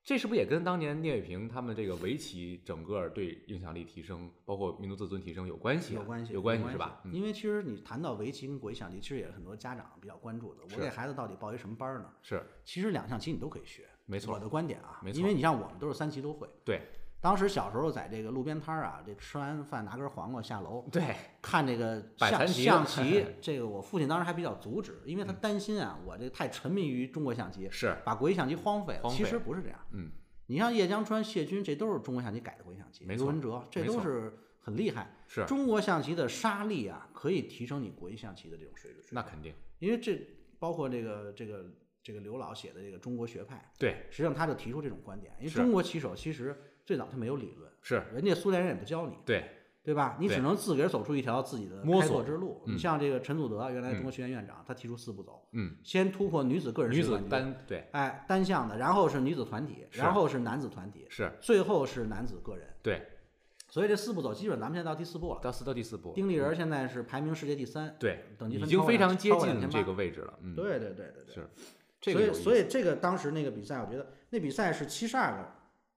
这是不是也跟当年聂卫平他们这个围棋整个对影响力提升，包括民族自尊提升有关系？有关系，有关系是吧？因为其实你谈到围棋跟国际象棋，其实也是很多家长比较关注的。我给孩子到底报一什么班呢？是，其实两项棋你都可以学，没错。我的观点啊，没错。因为你像我们都是三棋都会。对。当时小时候在这个路边摊儿啊，这吃完饭拿根黄瓜下楼，对，看这个 象象棋，这个我父亲当时还比较阻止，因为他担心啊，我这太沉迷于中国象棋，是把国际象棋荒废了。其实不是这样，嗯，你像叶江川、谢军，这都是中国象棋改的国际象棋，刘文哲，这都是很厉害。是中国象棋的杀力啊，可以提升你国际象棋的这种水准。那肯定，因为这包括这个这个这个刘老写的这个中国学派，对，实际上他就提出这种观点，因为中国棋手其实。最早他没有理论，是人家苏联人也不教你，对对吧？你只能自个儿走出一条自己的摸索之路。嗯、你像这个陈祖德，原来中国学院院长，嗯、他提出四步走，嗯，先突破女子个人女子单对，哎，单项的，然后是女子团体，然后是男子团体，是，最后是男子个人，对。所以这四步走，基本咱们现在到第四步了，到四到第四步。丁立人现在是排名世界第三，对，等级分已经非常接近这个位置了。嗯，对对对对对，是。所以所以这个当时那个比赛，我觉得那比赛是七十二个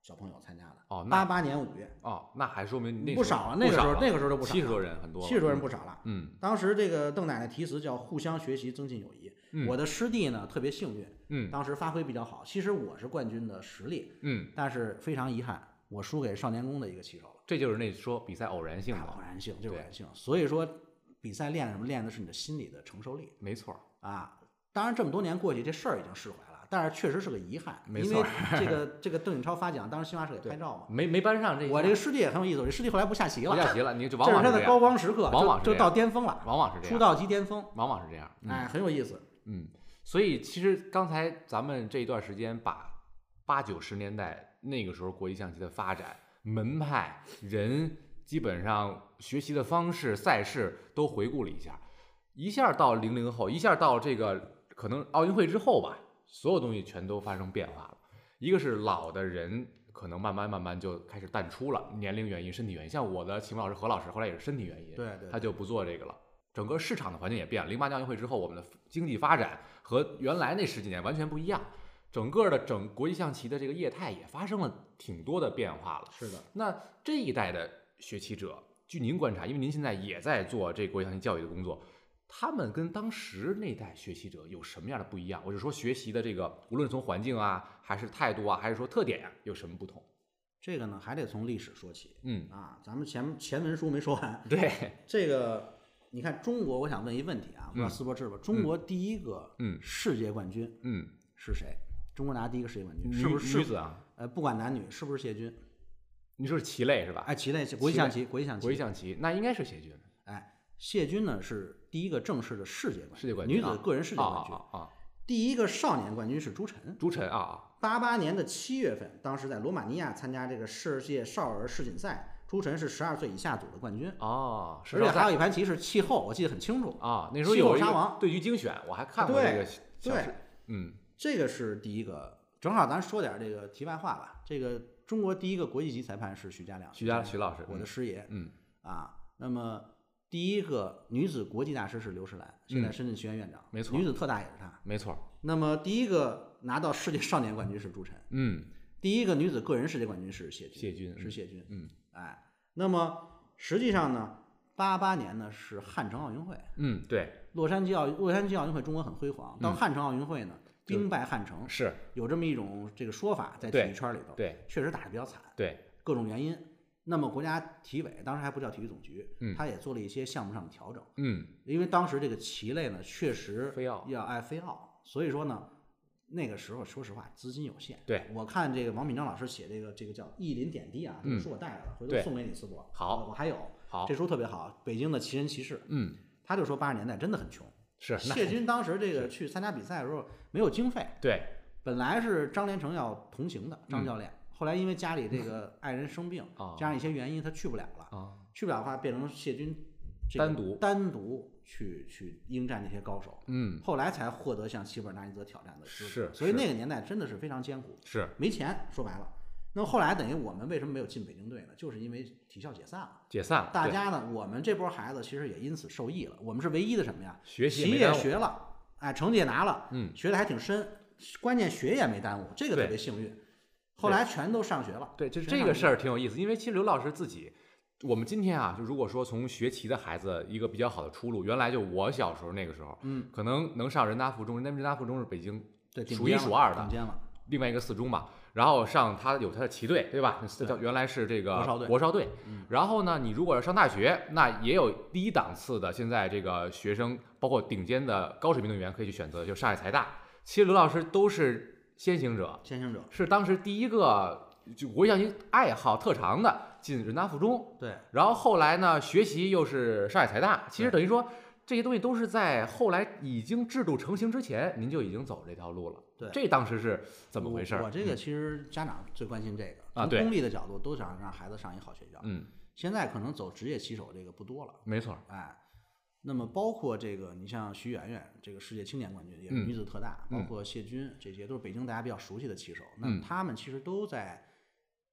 小朋友参加的。哦，八八年五月哦，那还说明那不少了。那个时候，那个时候就不少，七十多人，很多，七十多人不少了。嗯，当时这个邓奶奶题词叫“互相学习，增进友谊”。我的师弟呢，特别幸运，嗯，当时发挥比较好。其实我是冠军的实力，嗯，但是非常遗憾，我输给少年宫的一个棋手了。这就是那说比赛偶然性的，偶然性就是偶然性。所以说，比赛练什么？练的是你的心理的承受力。没错啊，当然这么多年过去，这事儿已经释怀了。了，但是确实是个遗憾，没错因为 这个这个邓颖超发奖，当时新华社给拍照嘛，没没搬上这。我这个师弟也很有意思，我这师弟后来不下棋了，不下棋了，你就往往这是他的高光时刻，往往是就到巅峰了，往往是这样，出道即巅峰，往往是这样，哎，很有意思，嗯，所以其实刚才咱们这一段时间把八九十年代那个时候国际象棋的发展、门派、人，基本上学习的方式、赛事都回顾了一下，一下到零零后，一下到这个可能奥运会之后吧，所有东西全都发生变化了。一个是老的人可能慢慢慢慢就开始淡出了，年龄原因、身体原因。像我的启蒙老师何老师，后来也是身体原因，对对，他就不做这个了。整个市场的环境也变了。零八年奥运会之后，我们的经济发展和原来那十几年完全不一样。整个的整国际象棋的这个业态也发生了挺多的变化了。是的，那这一代的学棋者，据您观察，因为您现在也在做这国际象棋教育的工作，他们跟当时那代学习者有什么样的不一样？我就说学习的这个，无论从环境啊，还是态度啊，还是说特点呀、啊，有什么不同？这个呢，还得从历史说起。嗯啊，咱们前前文书没说完。对，这个你看中国，我想问一问题啊，不知道思博知道吧？中国第一个嗯世界冠军嗯是谁？中国拿第一个世界冠军，是不是女子啊？呃，不管男女，是不是谢军？你说是棋类是吧？哎，棋类，国际象棋，国际象棋，国际象棋，那应该是谢军。哎，谢军呢是第一个正式的世界冠军，世界冠军，女子个人世界冠军啊啊。第一个少年冠军是朱晨，朱晨啊。八八年的七月份，当时在罗马尼亚参加这个世界少儿世锦赛，朱晨是十二岁以下组的冠军哦。而且还有一盘棋是气候，我记得很清楚啊。那时候有沙王对局精选，我还看过这个。对，嗯，这个是第一个。正好咱说点这个题外话吧。这个中国第一个国际级裁判是徐家亮，徐家徐老师，我的师爷。嗯啊，那么第一个女子国际大师是刘诗兰，现在深圳学院院长。没错，女子特大也是她。没错。那么第一个拿到世界少年冠军是朱晨。嗯。第一个女子个人世界冠军是谢军。谢军是谢军。嗯。哎，那么实际上呢，八八年呢是汉城奥运会。嗯，对。洛杉矶奥洛杉矶奥运会中国很辉煌，到汉城奥运会呢。兵败汉城是有这么一种这个说法，在体育圈里头，对，确实打得比较惨，对，各种原因。那么国家体委当时还不叫体育总局，嗯，他也做了一些项目上的调整，嗯，因为当时这个棋类呢确实非要要爱非奥，所以说呢，那个时候说实话资金有限，对，我看这个王敏章老师写这个这个叫《意林点滴》啊，这个书我带来了，回头送给你思博，好，我还有，好，这书特别好，北京的奇人奇事，嗯，他就说八十年代真的很穷。是谢军当时这个去参加比赛的时候没有经费，对，本来是张连成要同行的张教练，后来因为家里这个爱人生病，加上一些原因他去不了了，去不了的话变成谢军单独单独去去应战那些高手，嗯，后来才获得向齐布尔纳尼泽挑战的资格，是，所以那个年代真的是非常艰苦，是没钱，说白了。那么后来等于我们为什么没有进北京队呢？就是因为体校解散了，解散了。大家呢，我们这波孩子其实也因此受益了。我们是唯一的什么呀？学习棋也学了，哎，成绩也拿了，嗯，学的还挺深，关键学业没耽误，这个特别幸运。后来全都上学了。对，就是这个事儿挺有意思，因为其实刘老师自己，我们今天啊，就如果说从学棋的孩子一个比较好的出路，原来就我小时候那个时候，嗯，可能能上人大附中，人家人大附中是北京对数一数二的，顶尖了。另外一个四中嘛，然后上他有他的棋队，对吧？叫原来是这个国少队。国少队。然后呢，你如果要上大学，那也有第一档次的。现在这个学生，包括顶尖的高水平运动员，可以去选择，就上海财大。其实刘老师都是先行者，先行者是当时第一个就国际象棋爱好特长的进人大附中。对。然后后来呢，学习又是上海财大。其实等于说这些东西都是在后来已经制度成型之前，您就已经走这条路了。对，这当时是怎么回事？我，我这个其实家长最关心这个，嗯、从功利的角度都想让孩子上一好学校。嗯，现在可能走职业棋手这个不多了。没错，哎，那么包括这个，你像徐媛媛，这个世界青年冠军也是女子特大，嗯、包括谢军，这些都是北京大家比较熟悉的棋手。嗯、那他们其实都在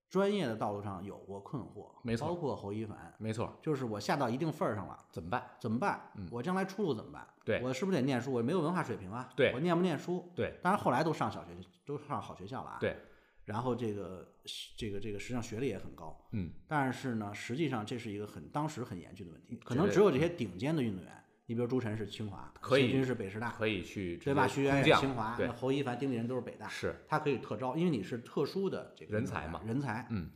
专业的道路上有过困惑，没错，包括侯一凡，没错，就是我下到一定份儿上了，怎么办？怎么办？嗯、我将来出路怎么办？对，我是不是得念书？我没有文化水平啊，对，我念不念书？对，当然后来都上小学，都上好学校了啊，对，然后这个这个这个实际上学历也很高，嗯，但是呢，实际上这是一个很当时很严峻的问题，可能只有这些顶尖的运动员。你比如朱晨是清华，谢军是北师大，可以去对吧？徐媛是清华，那侯一凡、丁立人都是北大，是他可以特招，因为你是特殊的这个人才嘛，人才。嗯，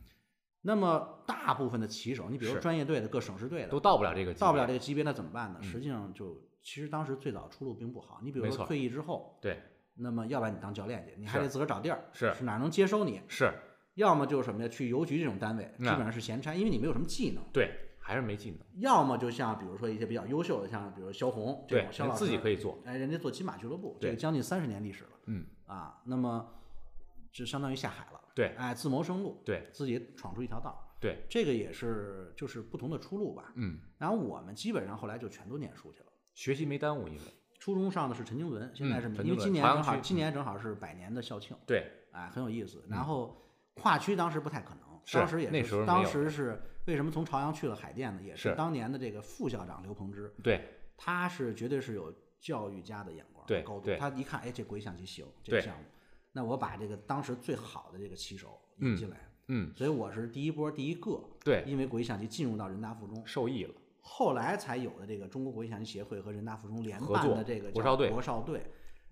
那么大部分的棋手，你比如专业队的、各省市队的，都到不了这个到不了这个级别，那怎么办呢？实际上就其实当时最早出路并不好。你比如说退役之后，对，那么要不然你当教练去，你还得自个儿找地儿，是是哪能接收你？是要么就是什么呀？去邮局这种单位，基本上是闲差，因为你没有什么技能。对，还是没技能。要么就像比如说一些比较优秀的，像比如萧红这种，萧老师自己可以做。哎，人家做金马俱乐部，这个将近三十年历史了嗯，啊。那么就相当于下海了，对哎，自谋生路，对自己闯出一条道。对，这个也是就是不同的出路吧。嗯，然后我们基本上后来就全都念书去了。学习没耽误，因为 初中上的是陈经纶，现在是因为今年正好今年正好是百年的校庆，对，哎，很有意思。然后跨区当时不太可能，当时也那时候当时是为什么从朝阳去了海淀呢？也是是当年的这个副校长刘鹏之，对，他是绝对是有教育家的眼光，对高度。他一看，哎，这国际象棋行，这个项目，那我把这个当时最好的这个棋手引进来，嗯，所以我是第一波第一个，对，因为国际象棋进入到人大附中，受益了。后来才有的这个中国国际象棋协会和人大附中联办的这个叫国少队国少队，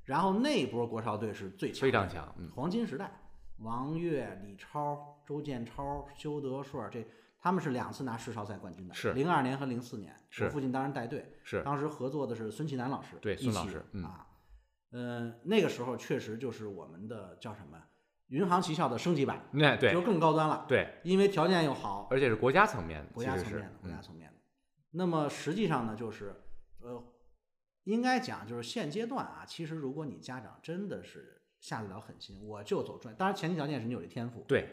然后那一波国少队是最强的，非常强嗯黄金时代，王悦、李超、周建超、修德顺这他们是两次拿世少赛冠军的，是零二年和零四年，是我父亲当然带队，是当时合作的是孙奇南老师，对一起孙老师嗯啊，呃，那个时候确实就是我们的叫什么云航旗校的升级版，那对就是更高端了，对，因为条件又好，而且是国家层面的，国家层面的，国家嗯层面的。那么实际上呢，就是呃，应该讲就是现阶段啊，其实如果你家长真的是下得了狠心，我就走专，当然前提条件是你有这天赋。对，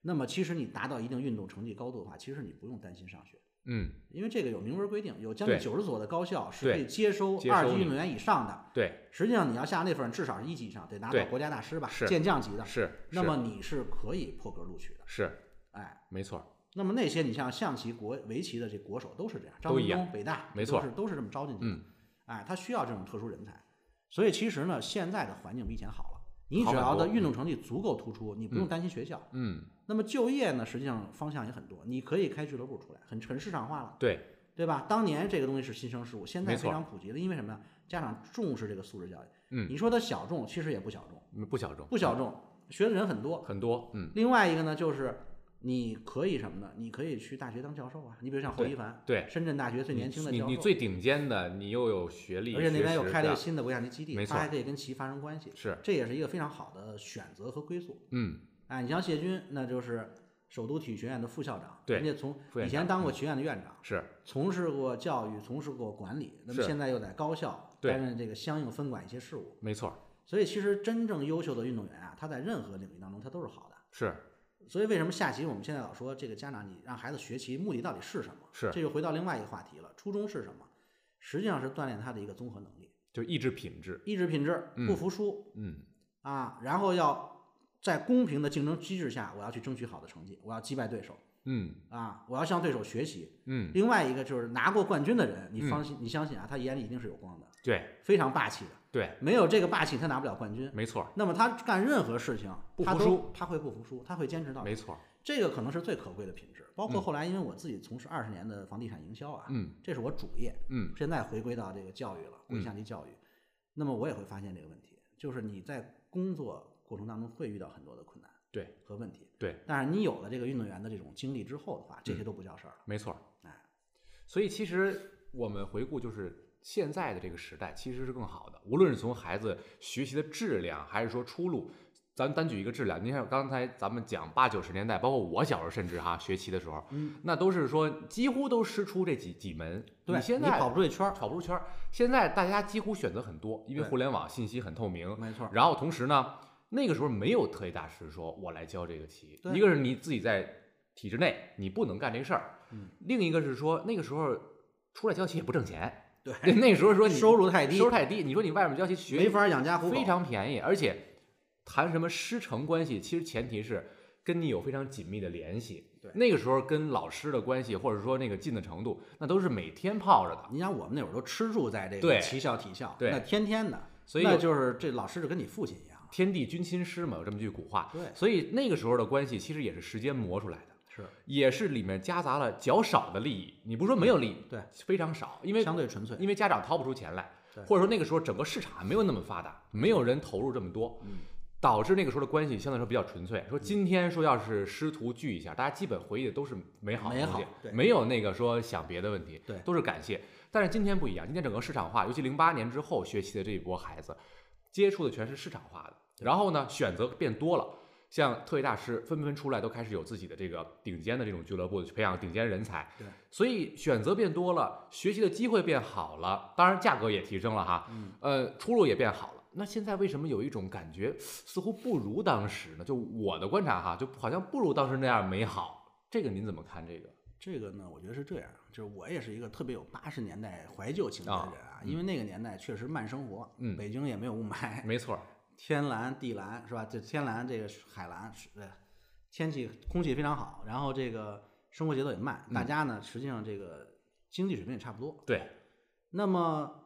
那么其实你达到一定运动成绩高度的话，其实你不用担心上学，嗯，因为这个有明文规定，有将近九十所的高校是可以接收二级运动员以上的。对，实际上你要下那份至少是一级以上，得拿到国家大师吧，是健将级的。是，那么你是可以破格录取的。是哎，没错，那么那些你像象棋、国围棋的这国手都是这样，张东、北大，没错都是都是这么招进去的。嗯，哎，他需要这种特殊人才，所以其实呢，现在的环境比以前好了。你只要的运动成绩足够突出，你不用担心学校。嗯，那么就业呢，实际上方向也很多，你可以开俱乐部出来，很很市场化了，对，对吧？当年这个东西是新生事物，现在非常普及了，因为什么呀？家长重视这个素质教育。嗯你说它小众，其实也不小众，嗯不小众，不小众，学的人很多。很多，嗯，另外一个呢，就是你可以什么呢？你可以去大学当教授啊。你比如像侯一凡，对，深圳大学最年轻的教授，你你最顶尖的，你又有学历，而且那边又开了一个新的国家级基地，他还可以跟其发生关系，是，这也是一个非常好的选择和归宿。嗯，哎，你像谢军，那就是首都体育学院的副校长，对人家从以前当过学院的院长，是，从事过教育，从事过管理，那么现在又在高校担任这个相应分管一些事务。没错，所以其实真正优秀的运动员啊，他在任何领域当中他都是好的。是，所以为什么下棋我们现在老说这个家长你让孩子学棋目的到底是什么？是这就回到另外一个话题了，初衷是什么？实际上是锻炼他的一个综合能力，就意志品质，意志品质，嗯不服输、嗯，啊，然后要在公平的竞争机制下，我要去争取好的成绩，我要击败对手嗯，啊，我要向对手学习。嗯，另外一个就是拿过冠军的人，你放心，你相信啊，他眼里一定是有光的，对，非常霸气的，对，没有这个霸气，他拿不了冠军。没错，那么他干任何事情，不服输他会不服输，他会坚持到底。没错，这个可能是最可贵的品质。包括后来，因为我自己从事二十年的房地产营销啊，嗯，这是我主业。嗯，现在回归到这个教育了，国际象棋教育。那么我也会发现这个问题，就是你在工作过程当中会遇到很多的困难，对和问题。对，但是你有了这个运动员的这种经历之后的话，这些都不叫事儿了。没错，哎，所以其实我们回顾就是。现在的这个时代其实是更好的，无论是从孩子学习的质量，还是说出路，咱单举一个质量，你看刚才咱们讲八九十年代，包括我小时候甚至哈学棋的时候，嗯，那都是说几乎都师出这几几门，对，你现在跑不出这圈儿，跑不出圈儿。现在大家几乎选择很多，因为互联网信息很透明，没错。然后同时呢，那个时候没有特级大师说我来教这个棋，一个是你自己在体制内你不能干这事儿，嗯，另一个是说那个时候出来教棋也不挣钱。对，那时候说你收入太低，收入太低。你说你外面教棋学没法养家糊口，非常便宜，而且谈什么师承关系，其实前提是跟你有非常紧密的联系。对，那个时候跟老师的关系，或者说那个近的程度，那都是每天泡着的。你想我们那会儿都吃住在这个对棋校体校，对那天天的，所以那就是这老师就跟你父亲一样。天地君亲师嘛，有这么句古话。对，所以那个时候的关系其实也是时间磨出来的。是，也是里面夹杂了较少的利益。你不是说没有利益，对，非常少，因为相对纯粹，因为家长掏不出钱来，对。或者说那个时候整个市场还没有那么发达，没有人投入这么多，嗯，导致那个时候的关系相对来说比较纯粹。说今天说要是师徒聚一下，大家基本回忆的都是美好的东西美好对，没有那个说想别的问题，对。都是感谢。但是今天不一样，今天整个市场化，尤其零八年之后学习的这一波孩子，接触的全是市场化的，然后呢，选择变多了，像特级大师纷纷出来，都开始有自己的这个顶尖的这种俱乐部，去培养顶尖人才。对，所以选择变多了，学习的机会变好了，当然价格也提升了哈，嗯，呃，出路也变好了。那现在为什么有一种感觉似乎不如当时呢？就我的观察哈，就好像不如当时那样美好。这个您怎么看？这个？这个呢，我觉得是这样，就是我也是一个特别有八十年代怀旧情怀的人啊，因为那个年代确实慢生活，嗯，北京也没有雾霾，没错，天蓝地蓝是吧？这天蓝这个海蓝是，对，天气空气非常好，然后这个生活节奏也慢，大家呢实际上这个经济水平也差不多，对。那么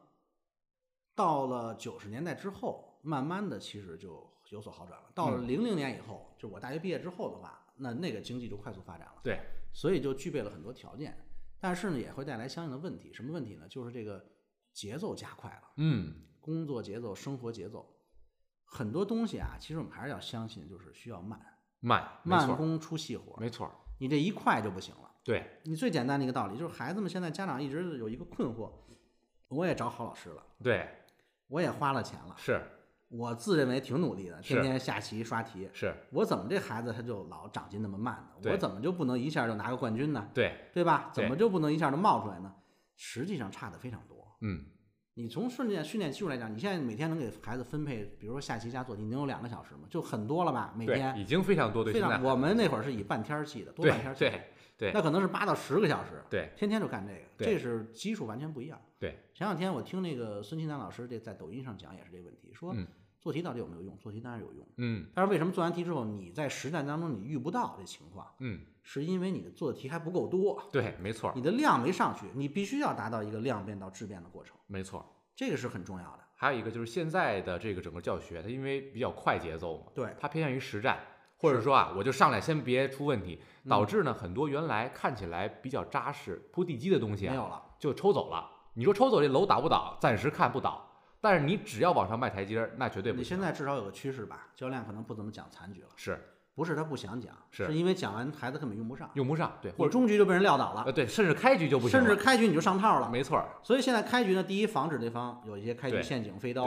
到了九十年代之后，慢慢的其实就有所好转了。到了零零年以后，就我大学毕业之后的话，那那个经济就快速发展了，对。所以就具备了很多条件，但是呢，也会带来相应的问题。什么问题呢？就是这个节奏加快了，嗯，工作节奏、生活节奏，很多东西啊，其实我们还是要相信，就是需要慢，慢，慢工出细活，没错。你这一快就不行了。对，你最简单的一个道理就是，孩子们现在家长一直有一个困惑，我也找好老师了，对，我也花了钱了，是。我自认为挺努力的，天天下棋刷题。是我怎么这孩子他就老长进那么慢呢？我怎么就不能一下就拿个冠军呢？对对吧？怎么就不能一下就冒出来呢？实际上差的非常多。嗯，你从训练训练技术来讲，你现在每天能给孩子分配，比如说下棋加做题，能有两个小时吗？就很多了吧？每天已经非常多，对，非常。我们那会儿是以半天儿计的，多半天计。对对，那可能是八到十个小时。对，天天就干这个，这是基数完全不一样。对，前两天我听那个孙清南老师这在抖音上讲也是这个问题，说。做题到底有没有用？做题当然有用，嗯，但是为什么做完题之后你在实战当中你遇不到这情况？嗯，是因为你的做的题还不够多，对，没错，你的量没上去，你必须要达到一个量变到质变的过程，没错，这个是很重要的。还有一个就是现在的这个整个教学，它因为比较快节奏嘛，对，它偏向于实战，或者说啊，我就上来先别出问题，导致呢很多原来看起来比较扎实铺地基的东西啊，没有了，就抽走了。你说抽走这楼倒不倒？暂时看不倒。但是你只要往上迈台阶儿，那绝对不行。你现在至少有个趋势吧？教练可能不怎么讲残局了，是不是他不想讲？是，是因为讲完孩子根本用不上，用不上。对，或者中局就被人撂倒了。呃，对，甚至开局就不行，甚至开局你就上套了。没错。所以现在开局呢，第一防止对方有一些开局陷阱飞刀；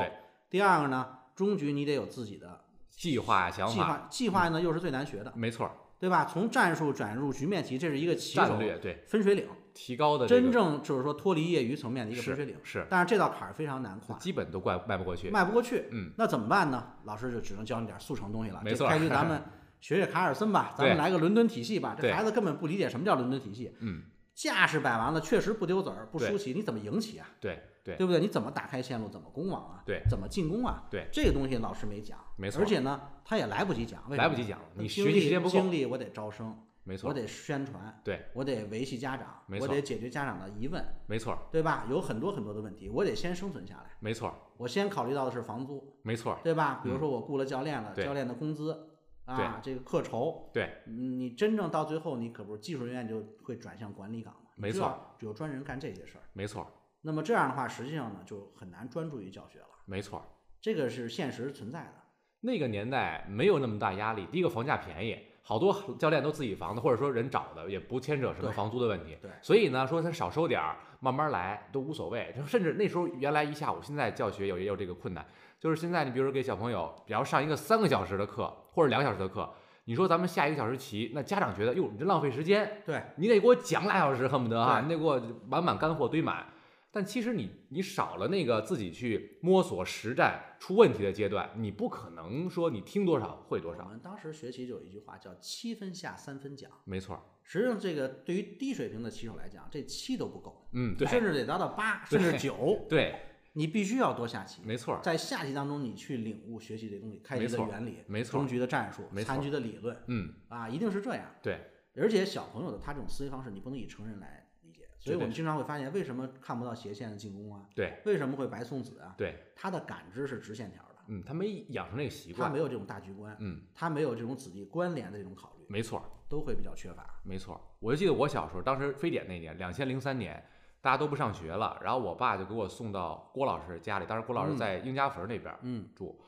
第二个呢，中局你得有自己的计划想法。计划计划呢，又是最难学的。没错。对吧？从战术转入局面棋，这是一个棋手对分水岭，提高的真正就是说脱离业余层面的一个分水岭。是，但是这道坎儿非常难跨，基本都怪迈不过去，迈不过去。嗯，那怎么办呢？老师就只能教你点速成东西了。没错，开局咱们 学学卡尔森吧，咱们来个伦敦体系吧。这孩子根本不理解什么叫伦敦体系。嗯，架势摆完了，确实不丢子儿，不输棋，你怎么赢棋啊？对对，对不对？你怎么打开线路？怎么攻网啊？对，怎么进攻啊？对，这个东西老师没讲。没错，而且呢，他也来不及讲，来不及讲，你学习时间不够，精力我得招生。没错，我得宣传，对，我得维系家长，没错，我得解决家长的疑问，没错，对吧？有很多很多的问题，我得先生存下来，没错，我先考虑到的是房租，没错，对吧？比如说我雇了教练了，嗯、教练的工资啊，这个课酬，对，你真正到最后，你可不是技术人员就会转向管理岗嘛？没错，只有专人干这些事儿，没错。那么这样的话，实际上呢，就很难专注于教学了，没错，这个是现实存在的。那个年代没有那么大压力，第一个房价便宜。好多教练都自己房子，或者说人找的，也不牵扯什么房租的问题。对，所以呢，说他少收点儿，慢慢来都无所谓。就甚至那时候原来一下午，现在教学有也有这个困难，就是现在你比如说给小朋友，比方上一个三个小时的课或者两个小时的课，你说咱们下一个小时棋，那家长觉得哟，你这浪费时间。对，你得给我讲俩小时，恨不得哈，你得给我满满干货堆满。但其实你你少了那个自己去摸索实战出问题的阶段，你不可能说你听多少会多少。我们当时学棋就有一句话叫“七分下三分讲”，没错。实际上这个对于低水平的棋手来讲，这七都不够，嗯，对，甚至得达到八甚至九。对，你必须要多下棋。没错，在下棋当中，你去领悟学习这东西，开局的原理，没错，中局的战术，残局的理论，嗯，啊，一定是这样。对，而且小朋友的他这种思维方式，你不能以成人来。所以我们经常会发现，为什么看不到斜线的进攻啊？对，为什么会白送子啊？对，他的感知是直线条的。嗯，他没养成那个习惯，他没有这种大局观。嗯，他没有这种子弟关联的这种考虑。没错，都会比较缺乏。没错，我就记得我小时候，当时非典那年，两千零三年，大家都不上学了，然后我爸就给我送到郭老师家里，当时郭老师在英家坟那边嗯住，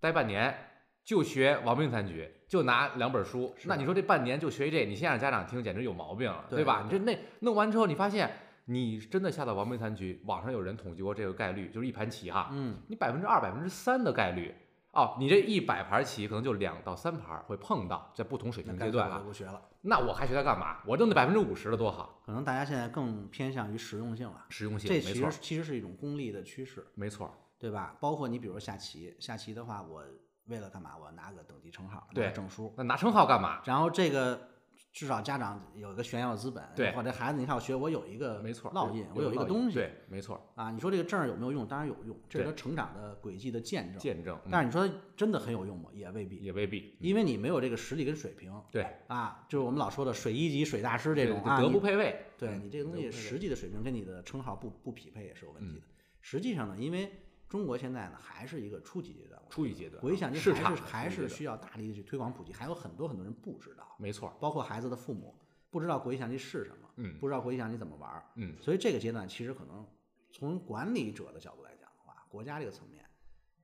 待半年就学亡命残局，就拿两本书。那你说这半年就学这，你先让家长听，简直有毛病了，对吧？你这那弄完之后，你发现。你真的下到亡命残局，网上有人统计过这个概率，就是一盘棋哈，嗯，你百分之二、百分之三的概率，哦，你这一百盘棋可能就两到三盘会碰到，在不同水平阶段啊。我不学了，那我还学它干嘛？我挣那百分之五十的多好。可能大家现在更偏向于实用性了，实用性，这其实其实是一种功利的趋势，没错，对吧？包括你比如下棋，下棋的话，我为了干嘛？我拿个等级称号，拿个证书，那拿称号干嘛？然后这个。至少家长有一个炫耀资本，对，或者孩子，你看我学，我有一个没错烙印，我有一个东西，对，没错啊。你说这个证有没有用？当然有用，这是他成长的轨迹的见证。见证。但是你说真的很有用吗？也未必，也未必，因为你没有这个实力跟水平。对啊，就是我们老说的水一级、水大师这种啊，德不配位。对你这个东西实际的水平跟你的称号不不匹配也是有问题的。实际上呢，因为中国现在呢还是一个初级阶段，初级阶段，国际象棋市还是还是需要大力的去推广普及，还有很多很多人不知道。没错，包括孩子的父母。不知道国际象棋是什么，嗯，不知道国际象棋怎么玩，嗯，所以这个阶段其实可能从管理者的角度来讲的话，国家这个层面，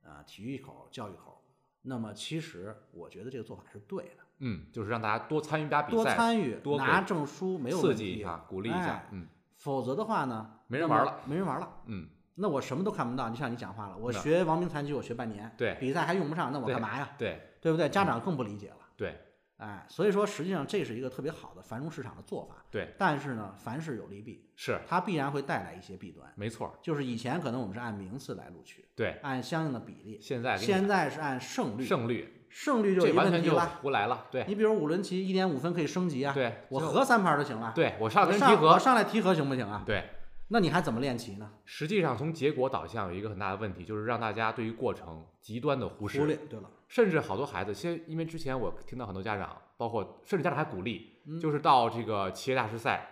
啊、呃，体育口、教育口，那么其实我觉得这个做法是对的，嗯，就是让大家多参与打比赛，多参与，多拿证书没有问题，刺激一下，鼓励一下，哎、嗯，否则的话呢，没人玩了，没人玩了，嗯，那我什么都看不到，就像你讲话了，我学亡命残局，我学半年，对，比赛还用不上，那我干嘛呀？对，对不对？家长更不理解了，对。哎，所以说实际上这是一个特别好的繁荣市场的做法。对，但是呢，凡事有利弊，是它必然会带来一些弊端。没错，就是以前可能我们是按名次来录取，对，按相应的比例。现在现在是按胜率，胜率，胜率就有问题了，胡来了。对，你比如五轮棋一点五分可以升级啊，对，我和三盘就行了。对我上来提和，我上来提和行不行啊？对，那你还怎么练棋呢？实际上，从结果导向有一个很大的问题，就是让大家对于过程极端的忽视。忽略，对了，甚至好多孩子先，因为之前我听到很多家长。包括甚至家长还鼓励，就是到这个棋业大师赛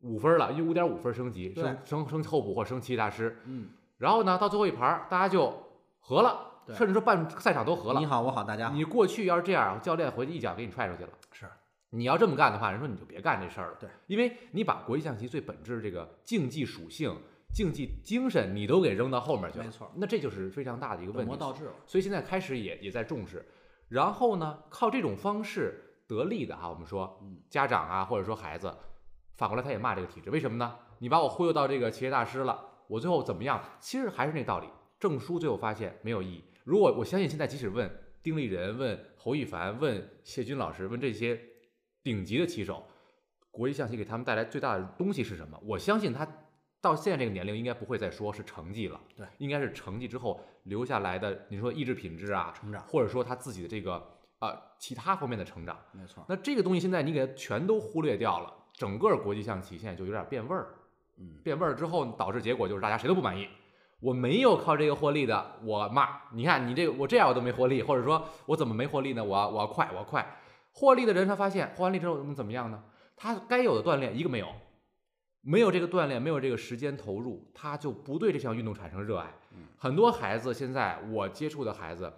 五分了，因为五点五分升级，升升升候补或升棋业大师。嗯，然后呢，到最后一盘大家就和了，甚至说半赛场都和了。你好，我好，大家好。你过去要是这样，教练回去一脚给你踹出去了。是，你要这么干的话，人说你就别干这事儿了。对，因为你把国际象棋最本质的这个竞技属性、竞技精神，你都给扔到后面去了。没错，那这就是非常大的一个问题。本末倒置了。所以现在开始也也在重视，然后呢，靠这种方式。得利的哈，我们说家长啊，或者说孩子，反过来他也骂这个体制，为什么呢？你把我忽悠到这个棋业大师了，我最后怎么样？其实还是那道理，证书最后发现没有意义。如果我相信现在即使问丁立人、问侯一凡、问谢军老师、问这些顶级的棋手，国际象棋给他们带来最大的东西是什么？我相信他到现在这个年龄应该不会再说是成绩了，对，应该是成绩之后留下来的，你说意志品质啊，成长，或者说他自己的这个。啊、呃，其他方面的成长，没错。那这个东西现在你给它全都忽略掉了，整个国际象棋现在就有点变味儿。嗯，变味儿之后导致结果就是大家谁都不满意。我没有靠这个获利的，我骂。你看你这个，我这样我都没获利，或者说我怎么没获利呢？我要我要快，我要快。获利的人他发现获完利之后能怎么样呢？他该有的锻炼一个没有，没有这个锻炼，没有这个时间投入，他就不对这项运动产生热爱。嗯，很多孩子现在我接触的孩子。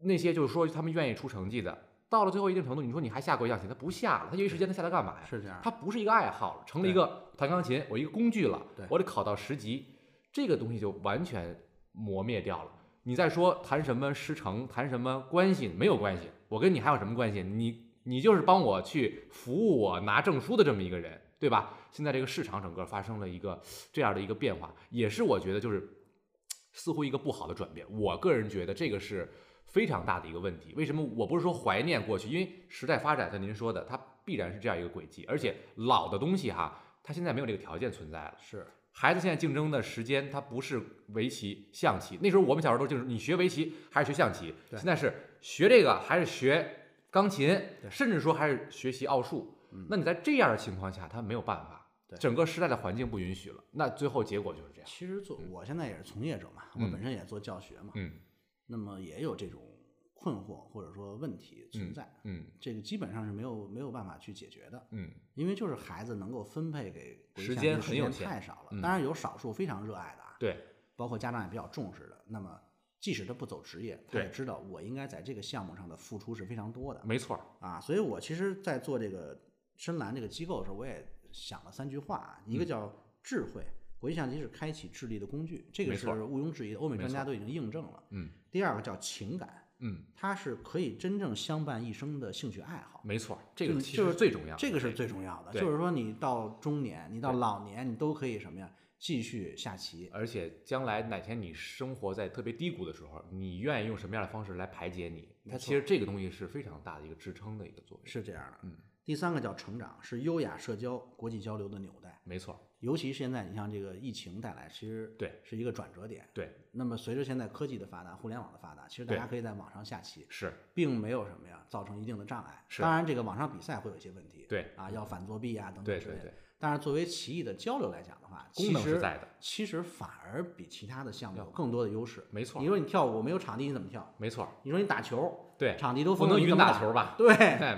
那些就是说他们愿意出成绩的，到了最后一定程度，你说你还下国际象棋，他不下了，他业余时间他下来干嘛呀？是这样，他不是一个爱好了，成了一个弹钢琴，我一个工具了，我得考到十级，这个东西就完全磨灭掉了。你再说谈什么师承，谈什么关系，没有关系，我跟你还有什么关系？你你就是帮我去服务我拿证书的这么一个人，对吧？现在这个市场整个发生了一个这样的一个变化，也是我觉得就是似乎一个不好的转变。我个人觉得这个是。非常大的一个问题，为什么我不是说怀念过去？因为时代发展，像您说的，它必然是这样一个轨迹。而且老的东西哈，它现在没有这个条件存在了。是，孩子现在竞争的时间，它不是围棋、象棋。那时候我们小时候都竞争，你学围棋还是学象棋？现在是学这个还是学钢琴？甚至说还是学习奥数。那你在这样的情况下，他没有办法。整个时代的环境不允许了，那最后结果就是这样。其实做我现在也是从业者嘛，我本身也做教学嘛。嗯。那么也有这种困惑或者说问题存在，这个基本上是没有没有办法去解决的，嗯，因为就是孩子能够分配给时间很有限，太少了，嗯，当然有少数非常热爱的啊，对，包括家长也比较重视的，那么即使他不走职业，他也知道我应该在这个项目上的付出是非常多的，没错啊，所以我其实，在做这个深蓝这个机构的时候，我也想了三句话啊，一个叫智慧。嗯国际象棋是开启智力的工具，这个是毋庸置疑的，欧美专家都已经印证了。嗯，第二个叫情感，嗯，它是可以真正相伴一生的兴趣爱好。没错，这个其实就是是最重要的，这个是最重要的，就是说你到中年，你到老年，你都可以什么呀？继续下棋。而且将来哪天你生活在特别低谷的时候，你愿意用什么样的方式来排解你？它其实这个东西是非常大的一个支撑的一个作用。是这样的，嗯。第三个叫成长，是优雅社交、国际交流的纽带。没错。尤其现在，你像这个疫情带来，其实对是一个转折点。对。那么随着现在科技的发达，互联网的发达，其实大家可以在网上下棋，是，并没有什么呀，造成一定的障碍。是。当然，这个网上比赛会有一些问题。对。啊，要反作弊啊等等之类的。对对对。但是作为棋艺的交流来讲的话，功能是在的。其实反而比其他的项目有更多的优势。没错。你说你跳舞没有场地，你怎么跳？没错。你说你打球，对，场地都不能云打球吧？对，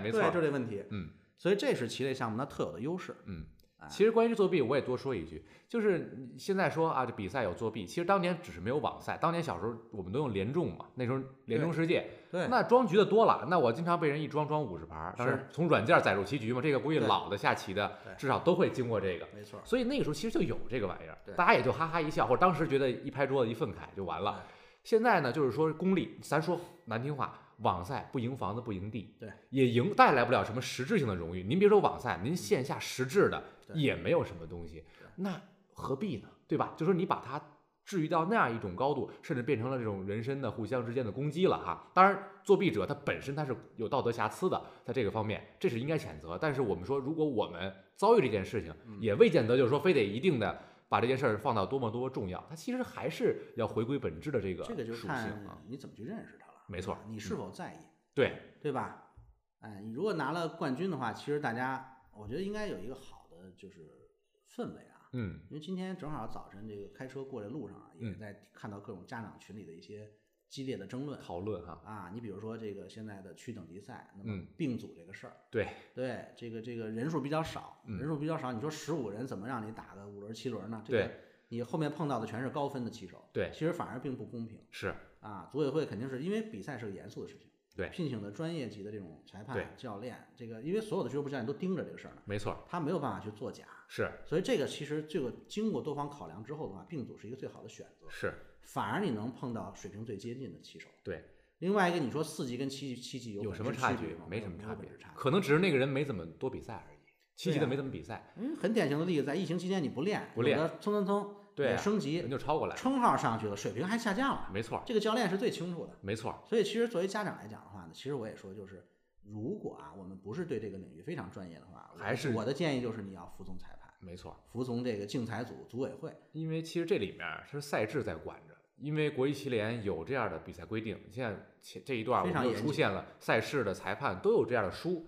没错，就这问题。嗯。所以这是棋类项目它特有的优势。嗯，其实关于作弊，我也多说一句，就是现在说啊，这比赛有作弊，其实当年只是没有网赛，当年小时候我们都用联众嘛，那时候联众世界，对，那装局的多了，那我经常被人一装装五十盘，当时从软件载入棋局嘛，这个估计老的下棋的至少都会经过这个，没错。所以那个时候其实就有这个玩意儿，大家也就哈哈一笑，或者当时觉得一拍桌子一愤慨就完了。现在呢，就是说功利，咱说难听话。网赛不赢房子不赢地，对，也赢带来不了什么实质性的荣誉。您别说网赛，您线下实质的也没有什么东西，那何必呢？对吧？就说你把它置于到那样一种高度，甚至变成了这种人身的互相之间的攻击了哈。当然，作弊者他本身他是有道德瑕疵的，在这个方面，这是应该谴责。但是我们说，如果我们遭遇这件事情，也未见得就是说非得一定的把这件事儿放到多么多么重要，它其实还是要回归本质的这个属性啊。这个就看你怎么去认识它。没错，你是否在意？嗯、对对吧？哎，你如果拿了冠军的话，其实大家我觉得应该有一个好的就是氛围啊。嗯，因为今天正好早晨这个开车过来路上啊，也在看到各种家长群里的一些激烈的争论、讨论哈。啊，你比如说这个现在的区等级赛，那么并组这个事儿、嗯，对。对，这个这个人数比较少，人数比较少，你说十五人怎么让你打个五轮七轮呢？这个、对，你后面碰到的全是高分的棋手，对，其实反而并不公平。是。啊，组委会肯定是因为比赛是个严肃的事情，对，聘请的专业级的这种裁判、教练，这个因为所有的俱乐部教练都盯着这个事儿呢，没错，他没有办法去作假，是，所以这个其实这个经过多方考量之后的话，并组是一个最好的选择，是，反而你能碰到水平最接近的棋手，对。另外一个，你说四级跟七级、七级有什么差距吗？没什么差别，差可能只是那个人没怎么多比赛而已，七级的没怎么比赛。嗯，很典型的例子，在疫情期间你不练，不练，蹭蹭蹭。对、啊，升级人就超过来了，称号上去了，水平还下降了。没错，这个教练是最清楚的。没错，所以其实作为家长来讲的话呢，其实我也说，就是如果啊，我们不是对这个领域非常专业的话，还是我的建议就是你要服从裁判。没错，服从这个竞彩组组委会，因为其实这里面是赛制在管着，因为国际棋联有这样的比赛规定。现在前这一段我们就出现了赛事的裁判都有这样的书，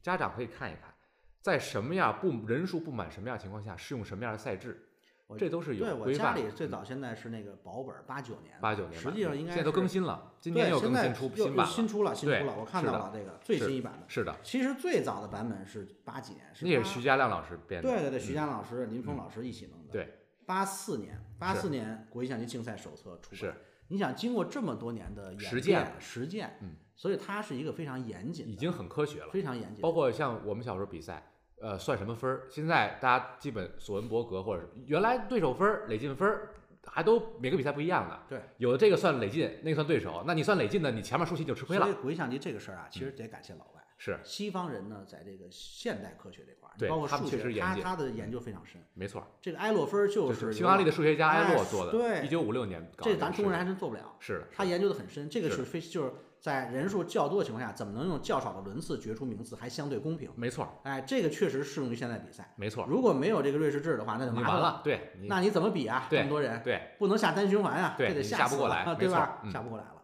家长可以看一看，在什么样不人数不满什么样情况下适用什么样的赛制。这都是有。对，我家里最早现在是那个薄本，八九年。八九年。实际上应该现在都更新了，今年又更新出新版了。新出了，新出了，我看到了这个最新一版的。是的。其实最早的版本是八几年，是。那也是徐家亮老师编的。对对对，徐家亮老师、林峰老师一起弄的。对。八四年，八四年国际象棋竞赛手册出版。是。你想经过这么多年的实践，实践，嗯，所以它是一个非常严谨，已经很科学了，非常严谨。包括像我们小时候比赛。呃，算什么分儿？现在大家基本索恩伯格或者原来对手分儿、累进分儿，还都每个比赛不一样的。对，有的这个算累进，那个算对手。那你算累进的，你前面输棋就吃亏了。所以国际象棋这个事儿啊，其实得感谢老外。是、嗯、西方人呢，在这个现代科学这块儿，对，包括数学，他他他的研究非常深。没错，这个埃洛分就是匈牙利的数学家埃洛做的，对，一九五六年搞的。这咱中国人还真做不了。是的，他研究的很深，这个是非就是。在人数较多的情况下，怎么能用较少的轮次决出名次，还相对公平？没错，哎，这个确实适用于现在比赛。没错，如果没有这个瑞士制的话，那就麻烦了。对，那你怎么比啊？这么多人，对，不能下单循环啊，对，这得下不过来，对吧？嗯、下不过来了，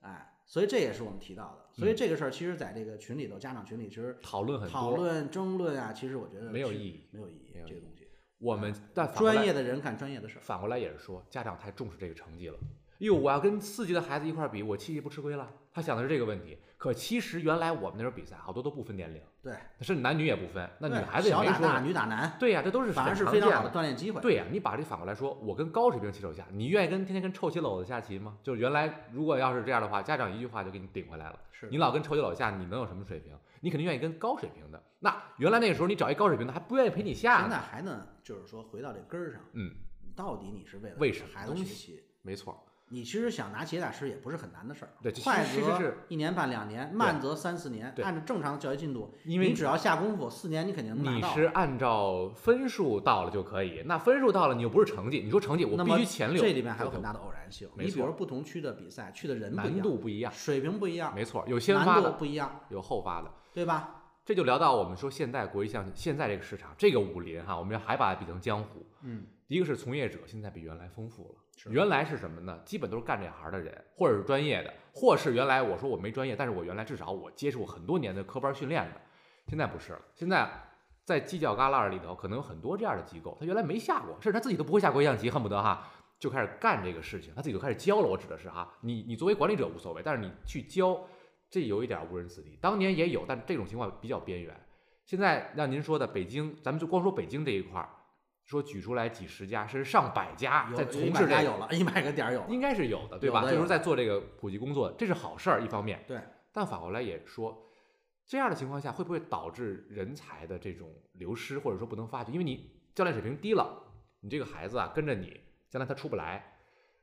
哎，所以这也是我们提到的。所以这个事儿，其实在这个群里头，家长群里，其实讨论很多，讨论争论啊，其实我觉得没有意义，没有意义，这个东西。我们但专业的人干专业的事儿，反过来也是说，家长太重视这个成绩了。哟，我要跟四级的孩子一块比，我七级不吃亏了？他想的是这个问题。可其实原来我们那时候比赛好多都不分年龄，对，甚至男女也不分。那女孩子也没说小打大，女打男。对呀、啊，这都是反而是非常好的锻炼机会。对呀、啊，你把这反过来说，我跟高水平棋手下，你愿意跟天天跟臭棋篓子下棋吗？就是原来如果要是这样的话，家长一句话就给你顶回来了。是你老跟臭棋篓子下，你能有什么水平？你肯定愿意跟高水平的。那原来那个时候你找一高水平的还不愿意陪你下。现在还能就是说回到这根儿上，嗯，到底你是为了为什么孩子学习？没错。你其实想拿企业大师也不是很难的事儿。对，快则是一年半两年，慢则三四年。按照正常的教育进度，因为你只要下功夫，四年你肯定能拿到。你是按照分数到了就可以，那分数到了你又不是成绩，你说成绩我必须前六。这里面还有很大的偶然性。你比如不同区的比赛，去的人难度不一样，水平不一样。没错，有先发的不一样，有后发的，对吧？这就聊到我们说现在国际象棋现在这个市场，这个武林哈，我们还把它比成江湖。嗯，一个是从业者现在比原来丰富了。原来是什么呢？基本都是干这行的人，或者是专业的，或是原来我说我没专业，但是我原来至少我接受过很多年的科班训练的。现在不是了，现在在犄角旮旯里头，可能有很多这样的机构，他原来没下过，甚至他自己都不会下国际象棋，恨不得哈就开始干这个事情，他自己就开始教了。我指的是哈，你你作为管理者无所谓，但是你去教，这有一点误人子弟。当年也有，但这种情况比较边缘。现在让您说的北京，咱们就光说北京这一块儿，说举出来几十家甚至上百家在从事这，有了一百个点有，应该是有的，对吧？就是在做这个普及工作，这是好事儿，一方面。对。但反过来也说，这样的情况下会不会导致人才的这种流失，或者说不能发掘？因为你教练水平低了，你这个孩子啊跟着你，将来他出不来。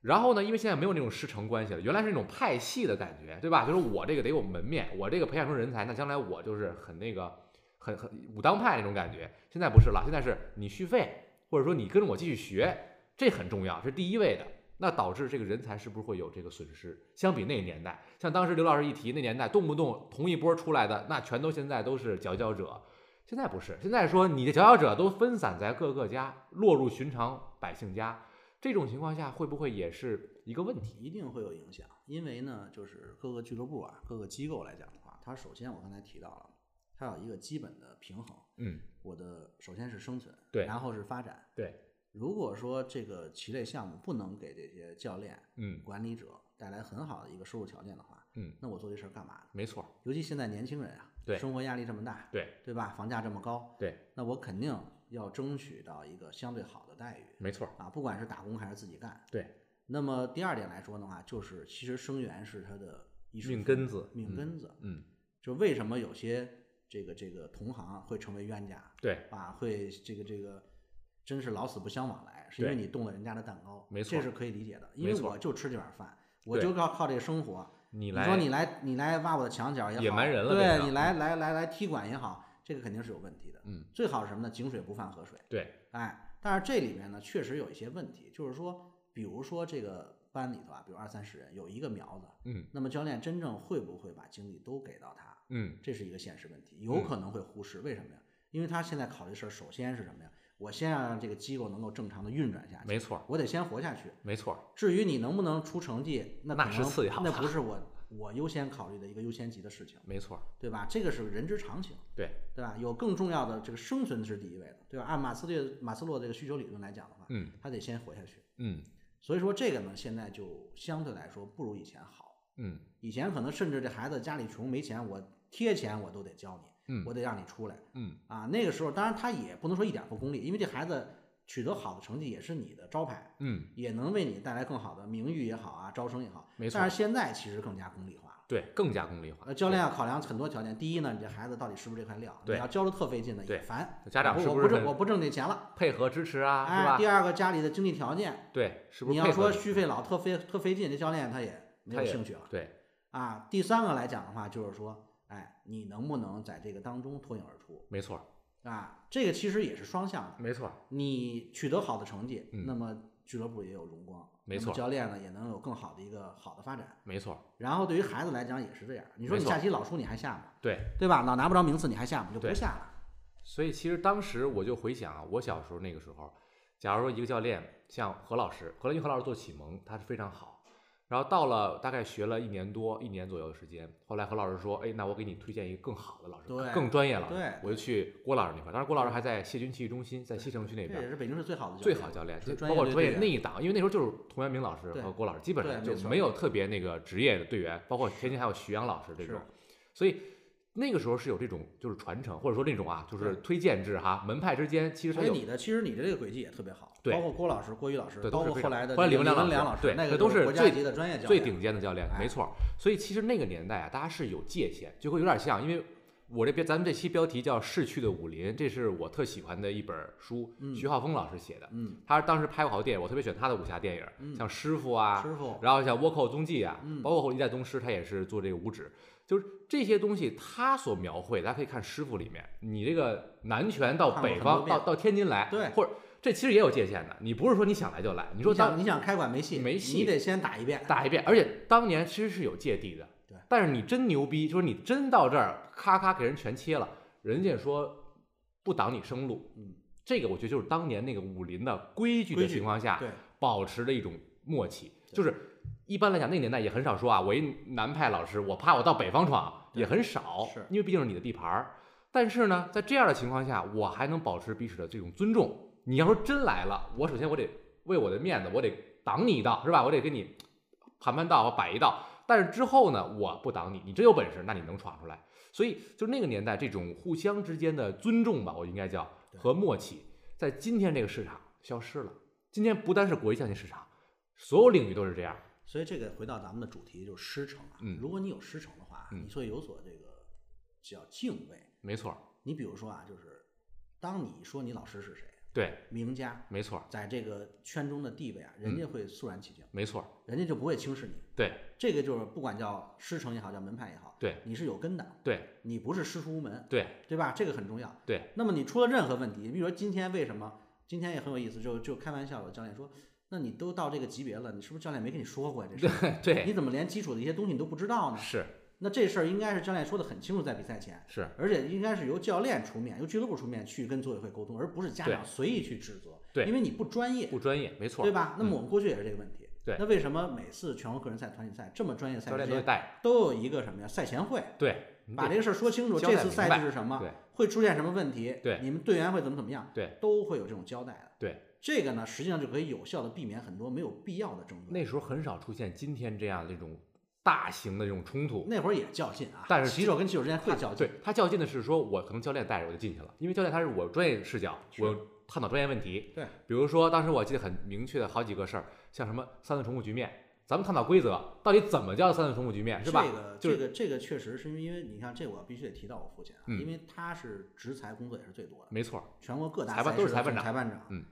然后呢，因为现在没有那种师承关系了，原来是那种派系的感觉，对吧？就是我这个得有门面，我这个培养出人才，那将来我就是很那个。很很武当派那种感觉，现在不是了，现在是你续费，或者说你跟着我继续学，这很重要，是第一位的。那导致这个人才是不是会有这个损失？相比那个年代，像当时刘老师一提那年代，动不动同一波出来的，那全都现在都是佼佼者。现在不是，现在说你的佼佼者都分散在各个家，落入寻常百姓家，这种情况下会不会也是一个问题？一定会有影响，因为呢，就是各个俱乐部啊，各个机构来讲的话，它首先我刚才提到了。它有一个基本的平衡，嗯，我的首先是生存，对，然后是发展，对。如果说这个棋类项目不能给这些教练、嗯，管理者带来很好的一个收入条件的话，嗯，那我做这事儿干嘛？没错，尤其现在年轻人啊，对，生活压力这么大，对，对吧？房价这么高，对，那我肯定要争取到一个相对好的待遇，没错啊，不管是打工还是自己干，对。那么第二点来说的话，就是其实生源是他的命根子，命根子，嗯，就为什么有些。这个这个同行会成为冤家，对啊，会这个这个，真是老死不相往来，是因为你动了人家的蛋糕，没错，这是可以理解的。因为我就吃这碗饭，我就靠靠这个生活。你来，你说你来你来挖我的墙角也好，野蛮人了，对你来来来来踢馆也好，这个肯定是有问题的。嗯，最好是什么呢？井水不犯河水。对，哎，但是这里面呢，确实有一些问题，就是说，比如说这个班里头啊，比如二三十人有一个苗子，嗯，那么教练真正会不会把精力都给到他？嗯，这是一个现实问题，有可能会忽视。为什么呀？因为他现在考虑事儿，首先是什么呀？我先让这个机构能够正常的运转下去。没错，我得先活下去。没错。至于你能不能出成绩，那那是次要，那不是我我优先考虑的一个优先级的事情。没错，对吧？这个是人之常情。对，对吧？有更重要的，这个生存是第一位的，对吧？按马斯列马斯洛这个需求理论来讲的话，嗯，他得先活下去。嗯，所以说这个呢，现在就相对来说不如以前好。嗯，以前可能甚至这孩子家里穷没钱，我。贴钱我都得教你，嗯，我得让你出来，嗯啊，那个时候当然他也不能说一点不功利，因为这孩子取得好的成绩也是你的招牌，嗯，也能为你带来更好的名誉也好啊，招生也好，没错。但是现在其实更加功利化了，对，更加功利化。呃，教练要考量很多条件，第一呢，你这孩子到底是不是这块料？对，你要教的特费劲的也烦。家长是不是我不挣我不挣这钱了？配合支持啊，哎、是吧？第二个家里的经济条件，对，是不是？你要说续费老特费特费劲，这教练他也没有兴趣了。对，啊，第三个来讲的话，就是说。哎，你能不能在这个当中脱颖而出？没错，啊，这个其实也是双向的。没错，你取得好的成绩，嗯、那么俱乐部也有荣光。没错，教练呢也能有更好的一个好的发展。没错。然后对于孩子来讲也是这样。你说你下棋老输你还下吗？对，对吧？老拿不着名次你还下吗？就不下了。所以其实当时我就回想啊，我小时候那个时候，假如说一个教练像何老师，何来因何老师做启蒙，他是非常好。然后到了大概学了一年多一年左右的时间，后来何老师说：“哎，那我给你推荐一个更好的老师，更专业老师。”对，我就去郭老师那块。当时郭老师还在谢军体育中心，在西城区那边。这也是北京市最好的最好教练，包括专业那一档，因为那时候就是童元明老师和郭老师，基本上就没有特别那个职业的队员，包括天津还有徐阳老师这种，所以。那个时候是有这种就是传承，或者说那种啊，就是推荐制哈，门派之间其实所以你的其实你的这个轨迹也特别好，对，包括郭老师、郭宇老师，对包括后来的后来李文良老师，对，那个都是国家级的专业教练，最顶尖的教练，没错。所以其实那个年代啊，大家是有界限，就会有点像，因为我这边咱们这期标题叫《逝去的武林》，这是我特喜欢的一本书，嗯徐浩峰老师写的。嗯，他当时拍过好多电影，我特别喜欢他的武侠电影，嗯像《师傅》啊，师傅，然后像《倭寇踪迹》啊，嗯包括后一代宗师，他也是做这个武指，就是这些东西他所描绘，大家可以看《师傅》里面，你这个南拳到北方到到天津来，对或者这其实也有界限的，你不是说你想来就来，你你说当想你想开馆没戏，没戏你得先打一遍。打一遍，而且当年其实是有芥蒂的，对。但是你真牛逼，就是你真到这儿，咔咔给人全切了，人家说不挡你生路，嗯，这个我觉得就是当年那个武林的规矩的情况下，对，保持着一种默契，就是一般来讲，那个年代也很少说啊，我一南派老师，我怕我到北方闯也很少，是因为毕竟是你的地盘儿。但是呢，在这样的情况下，我还能保持彼此的这种尊重。你要说真来了，我首先我得为我的面子，我得挡你一道，是吧？我得跟你盘盘道，我摆一道。但是之后呢，我不挡你，你真有本事，那你能闯出来。所以，就那个年代这种互相之间的尊重吧，我应该叫和默契，在今天这个市场消失了。今天不单是国际象棋市场，所有领域都是这样。所以这个回到咱们的主题就是师承啊。嗯如果你有师承的话，嗯你会有所这个叫敬畏。没错，你比如说啊，就是当你说你老师是谁，对，名家，没错，在这个圈中的地位啊，人家会肃然起敬，没错，人家就不会轻视你。对，这个就是不管叫师承也好，叫门派也好，对，你是有根的，对，你不是师出无门，对，对吧？这个很重要。对，那么你出了任何问题，比如说今天为什么？今天也很有意思，就就开玩笑，有教练说，那你都到这个级别了，你是不是教练没跟你说过呀？这事儿，对，你怎么连基础的一些东西你都不知道呢？是那这事儿应该是教练说的很清楚，在比赛前，是，而且应该是由教练出面，由俱乐部出面去跟组委会沟通，而不是家长随意去指责，对因为你不专业，不专业，没错，对吧？那么嗯我们过去也是这个问题，对那为什么每次全国个人赛、团体赛这么专业赛教练之间都有一个什么呀？赛前会，对，把这个事儿说清楚，这次赛制是什么？对会出现什么问题？对你们队员会怎么怎么样？对，都会有这种交代的。对，这个呢，实际上就可以有效的避免很多没有必要的争论。那时候很少出现今天这样的这种大型的这种冲突。那会儿也较劲啊，但是棋手跟棋手之间会较劲。对他较劲的是说，我可能教练带着我就进去了，因为教练他是我专业视角，我探讨专业问题。对，比如说当时我记得很明确的好几个事儿，像什么三次重复局面，咱们探讨规则，到底怎么叫三次重复局面，是吧？这个就是这个这个确实是因为因为你看这我必须得提到我父亲啊，嗯因为他是执裁工作也是最多的，没错，全国各大裁判都是裁判长裁判长，嗯，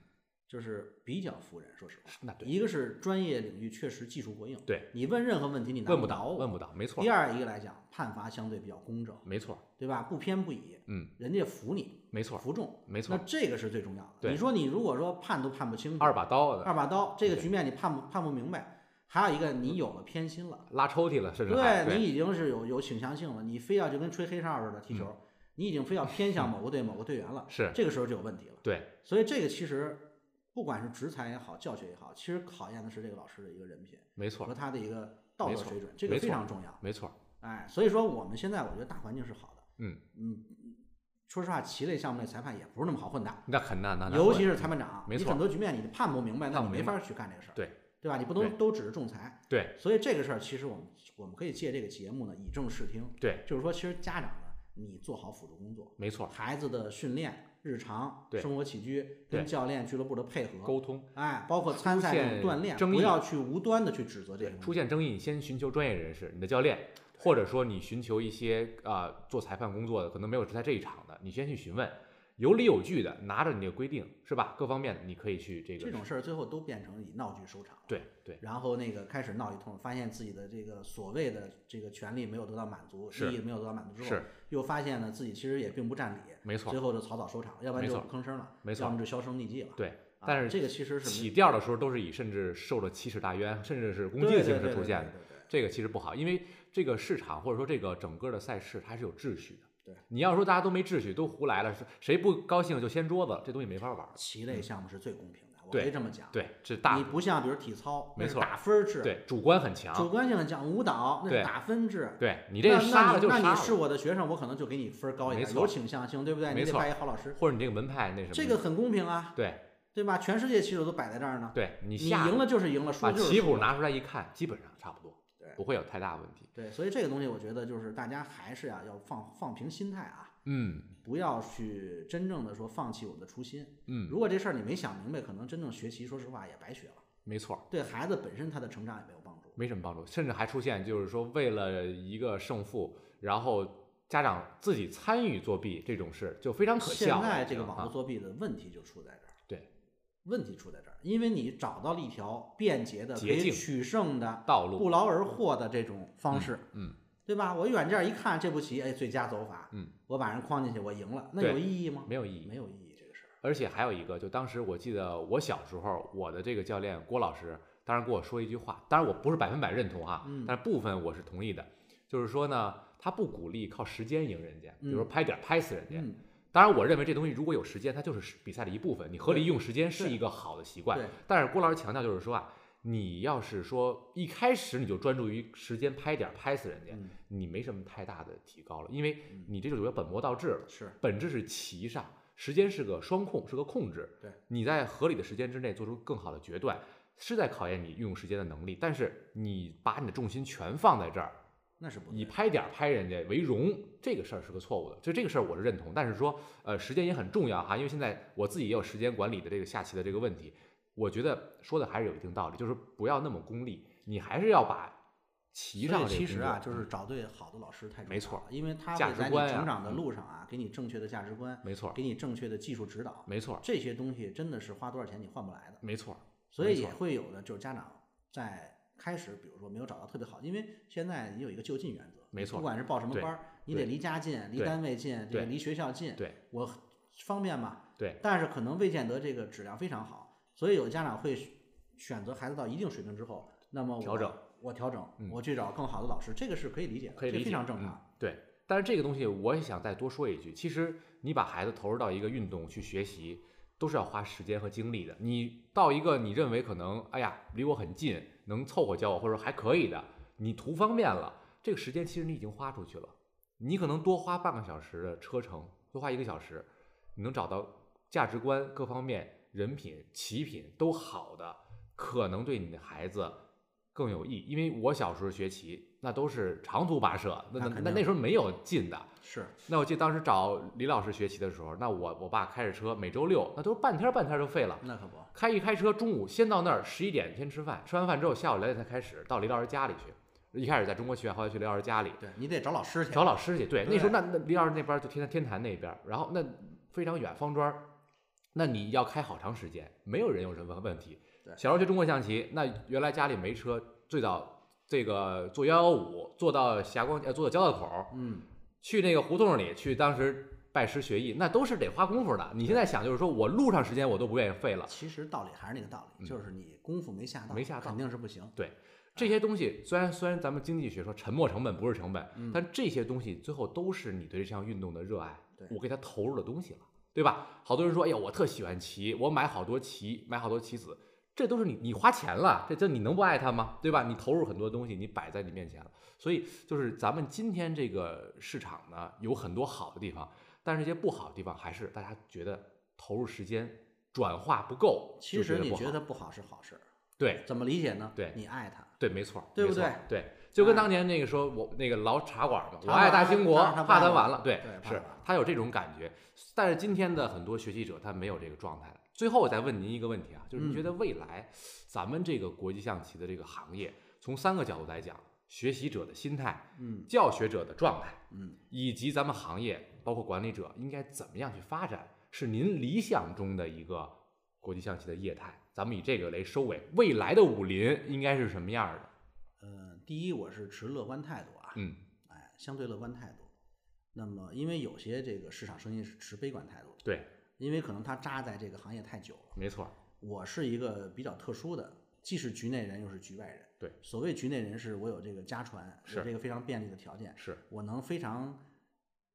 就是比较服人，说实话。那对一个是专业领域确实技术过硬，对，你问任何问题你难问不倒，我问不倒，没错第，二一个来讲，判罚相对比较公正，没错，对吧？不偏不倚，嗯，人家服你，没错，服众，没错，那这个是最重要的。你说你如果说判都判不清楚，二把刀的二把刀，这个局面你判不判不明白，还有一个你有了偏心了，拉抽屉了，甚至还对你已经是有有倾向性了，你非要就跟吹黑哨似的踢球，你已经非要偏向某个队某个队员了，嗯是这个时候就有问题了。对，所以这个其实不管是执裁也好，教学也好，其实考验的是这个老师的一个人品没错和，他的一个道德水准，这个非常重要。没错，哎，所以说我们现在我觉得大环境是好的。嗯嗯，说实话，棋类项目那裁判也不是那么好混的，那很难，那尤其是裁判长，没错你很多局面你判不明白，那你没法去干这个事儿，对对吧？你不能都只是仲裁，对所以这个事儿其实我们我们可以借这个节目呢以正视听，对，就是说其实家长呢，你做好辅助工作，没错，孩子的训练、日常生活起居跟教练、俱乐部的配合，沟通。哎，包括参赛这种锻炼，不要去无端的去指责这对个，出现争议，你先寻求专业人士，你的教练，或者说你寻求一些啊、呃做裁判工作的，可能没有在这一场的，你先去询问，有理有据的，拿着你的规定是吧？各方面的你可以去这个这种事儿最后都变成以闹剧收场。对对然后那个开始闹一通，发现自己的这个所谓的这个权利没有得到满足，利益没有得到满足之后是，又发现呢自己其实也并不占理，没错最后就草草收场，要不然就不吭声了，没错要么就销声匿迹了。对，啊但是这个其实是起调的时候都是以甚至受了奇耻大冤，甚至是攻击的形式出现的，这个其实不好，因为这个市场或者说这个整个的赛事它是有秩序的。对，你要说大家都没秩序，都胡来了，是谁不高兴就掀桌子，这东西没法玩。棋类项目是最公平的，我可以这么讲。对，这大你不像比如体操，没错打分制，，对主观很强，主观性很强。舞蹈那是打分制，对你那这杀那了就杀你那你是，我的学生，我可能就给你分高一点，有倾向性，对不对？你得拜一好老师，或者你这个门派那什么，这个很公平啊，对对吧？全世界棋手都摆在这儿呢，对，你你赢了就是赢了，输了就是输了。棋谱拿出来一看，基本上差不多，对不会有太大问题。对，所以这个东西我觉得就是大家还是呀、要放放平心态啊，嗯不要去真正的说放弃我们的初心。嗯，如果这事儿你没想明白，可能真正学习，说实话也白学了，没错，对孩子本身他的成长也没有帮助。没什么帮助，甚至还出现就是说为了一个胜负，然后家长自己参与作弊这种事就非常可笑。现在这个网络作弊的问题就出在这儿。对，问题出在这儿，因为你找到了一条便捷的、可捷径以取胜的道路不劳而获的这种方式，嗯，对吧？我软件一看这步棋，哎，最佳走法，嗯，我把人框进去，我赢了，那对有意义吗？没有意义，没有意义，这个事儿。而且还有一个，就当时我记得我小时候，我的这个教练郭老师当时跟我说一句话，当然我不是百分百认同哈，嗯但是部分我是同意的，就是说呢，他不鼓励靠时间赢人家，比如说嗯拍点儿拍死人家。嗯，当然，我认为这东西如果有时间，它就是比赛的一部分，你合理用时间是一个好的习惯对。但是郭老师强调就是说啊，你要是说一开始你就专注于时间拍点儿拍死人家，嗯你没什么太大的提高了，因为嗯你这就有点本末倒置了。是本质是棋上，时间是个双控，是个控制。对，你在合理的时间之内做出更好的决断，是在考验你运用时间的能力。但是你把你的重心全放在这儿，那是不对以拍点儿拍人家为荣，这个事儿是个错误的。就这个事儿我是认同，但是说，呃，时间也很重要哈，因为现在我自己也有时间管理的这个下棋的这个问题，我觉得说的还是有一定道理，就是不要那么功利，你还是要把棋上其实啊，就是找对好的老师太重要了没错因为他会在你成长的嗯路上啊，给你正确的价值观，没错，给你正确的技术指导，没错，这些东西真的是花多少钱你换不来的。没错，所以也会有的就是家长在开始，比如说没有找到特别好，因为现在你有一个就近原则，没错不管是报什么班儿，你得离家近，离单位近，这个对离学校近，对我方便嘛。对，但是可能未见得这个质量非常好，所以有的家长会选择孩子到一定水平之后，那么我调整，我调整，嗯我去找更好的老师，这个是可以理解的，可以理解，这非常正常。嗯。对，但是这个东西我也想再多说一句，其实你把孩子投入到一个运动去学习，都是要花时间和精力的。你到一个你认为可能，哎呀，离我很近，能凑合教我，或者说还可以的，你图方便了，这个时间其实你已经花出去了。你可能多花半个小时的车程，多花一个小时，你能找到价值观各方面、人品、起品都好的，可能对你的孩子更有益。因为我小时候学棋，那都是长途跋涉，那那那那那时候没有近的。是，那我记得当时找李老师学棋的时候，那我我爸开着车，每周六那都是半天半天就废了。那可不，开一开车，中午先到那儿，十一点先吃饭，吃完饭之后下午两点才开始到李老师家里去。一开始在中国学院，后来去李老师家里对你得找老师去，找老师去。对，对那时候那那李老师那边就天天坛那边，然后那非常远，方庄，那你要开好长时间，没有人有什么问题。对小时候学中国象棋，那原来家里没车，最早这个坐幺幺五坐到霞光呃坐到交道口，嗯，去那个胡同里去，当时拜师学艺，那都是得花功夫的。你现在想就是说我路上时间我都不愿意费了。其实道理还是那个道理，嗯就是你功夫没下到，没下到肯定是不行。对这些东西虽然虽然咱们经济学说沉没成本不是成本，嗯但这些东西最后都是你对这项运动的热爱对，我给他投入的东西了，对吧？好多人说，哎呀，我特喜欢棋，我买好多棋，买好多棋子，这都是你你花钱了，这这你能不爱他吗？对吧？你投入很多东西，你摆在你面前了，所以就是咱们今天这个市场呢，有很多好的地方，但是这些不好的地方还是大家觉得投入时间转化不够，其实你就觉得不好是好事儿，对。怎么理解呢？对你爱他，对，没错，对不对对，就跟当年那个说，我那个老茶馆嘛，我爱大兴国，怕他完了，对是他有这种感觉。但是今天的很多学习者他没有这个状态。最后我再问您一个问题啊，就是您觉得未来咱们这个国际象棋的这个行业，从三个角度来讲，学习者的心态，嗯教学者的状态，嗯，以及咱们行业包括管理者应该怎么样去发展，是您理想中的一个国际象棋的业态。咱们以这个来收尾，未来的武林应该是什么样的？呃，第一我是持乐观态度啊，嗯，哎，相对乐观态度。那么因为有些这个市场声音是持悲观态度的，对，因为可能他扎在这个行业太久了。没错，我是一个比较特殊的，既是局内人又是局外人。对，所谓局内人是我有这个家传，是有这个非常便利的条件，是我能非常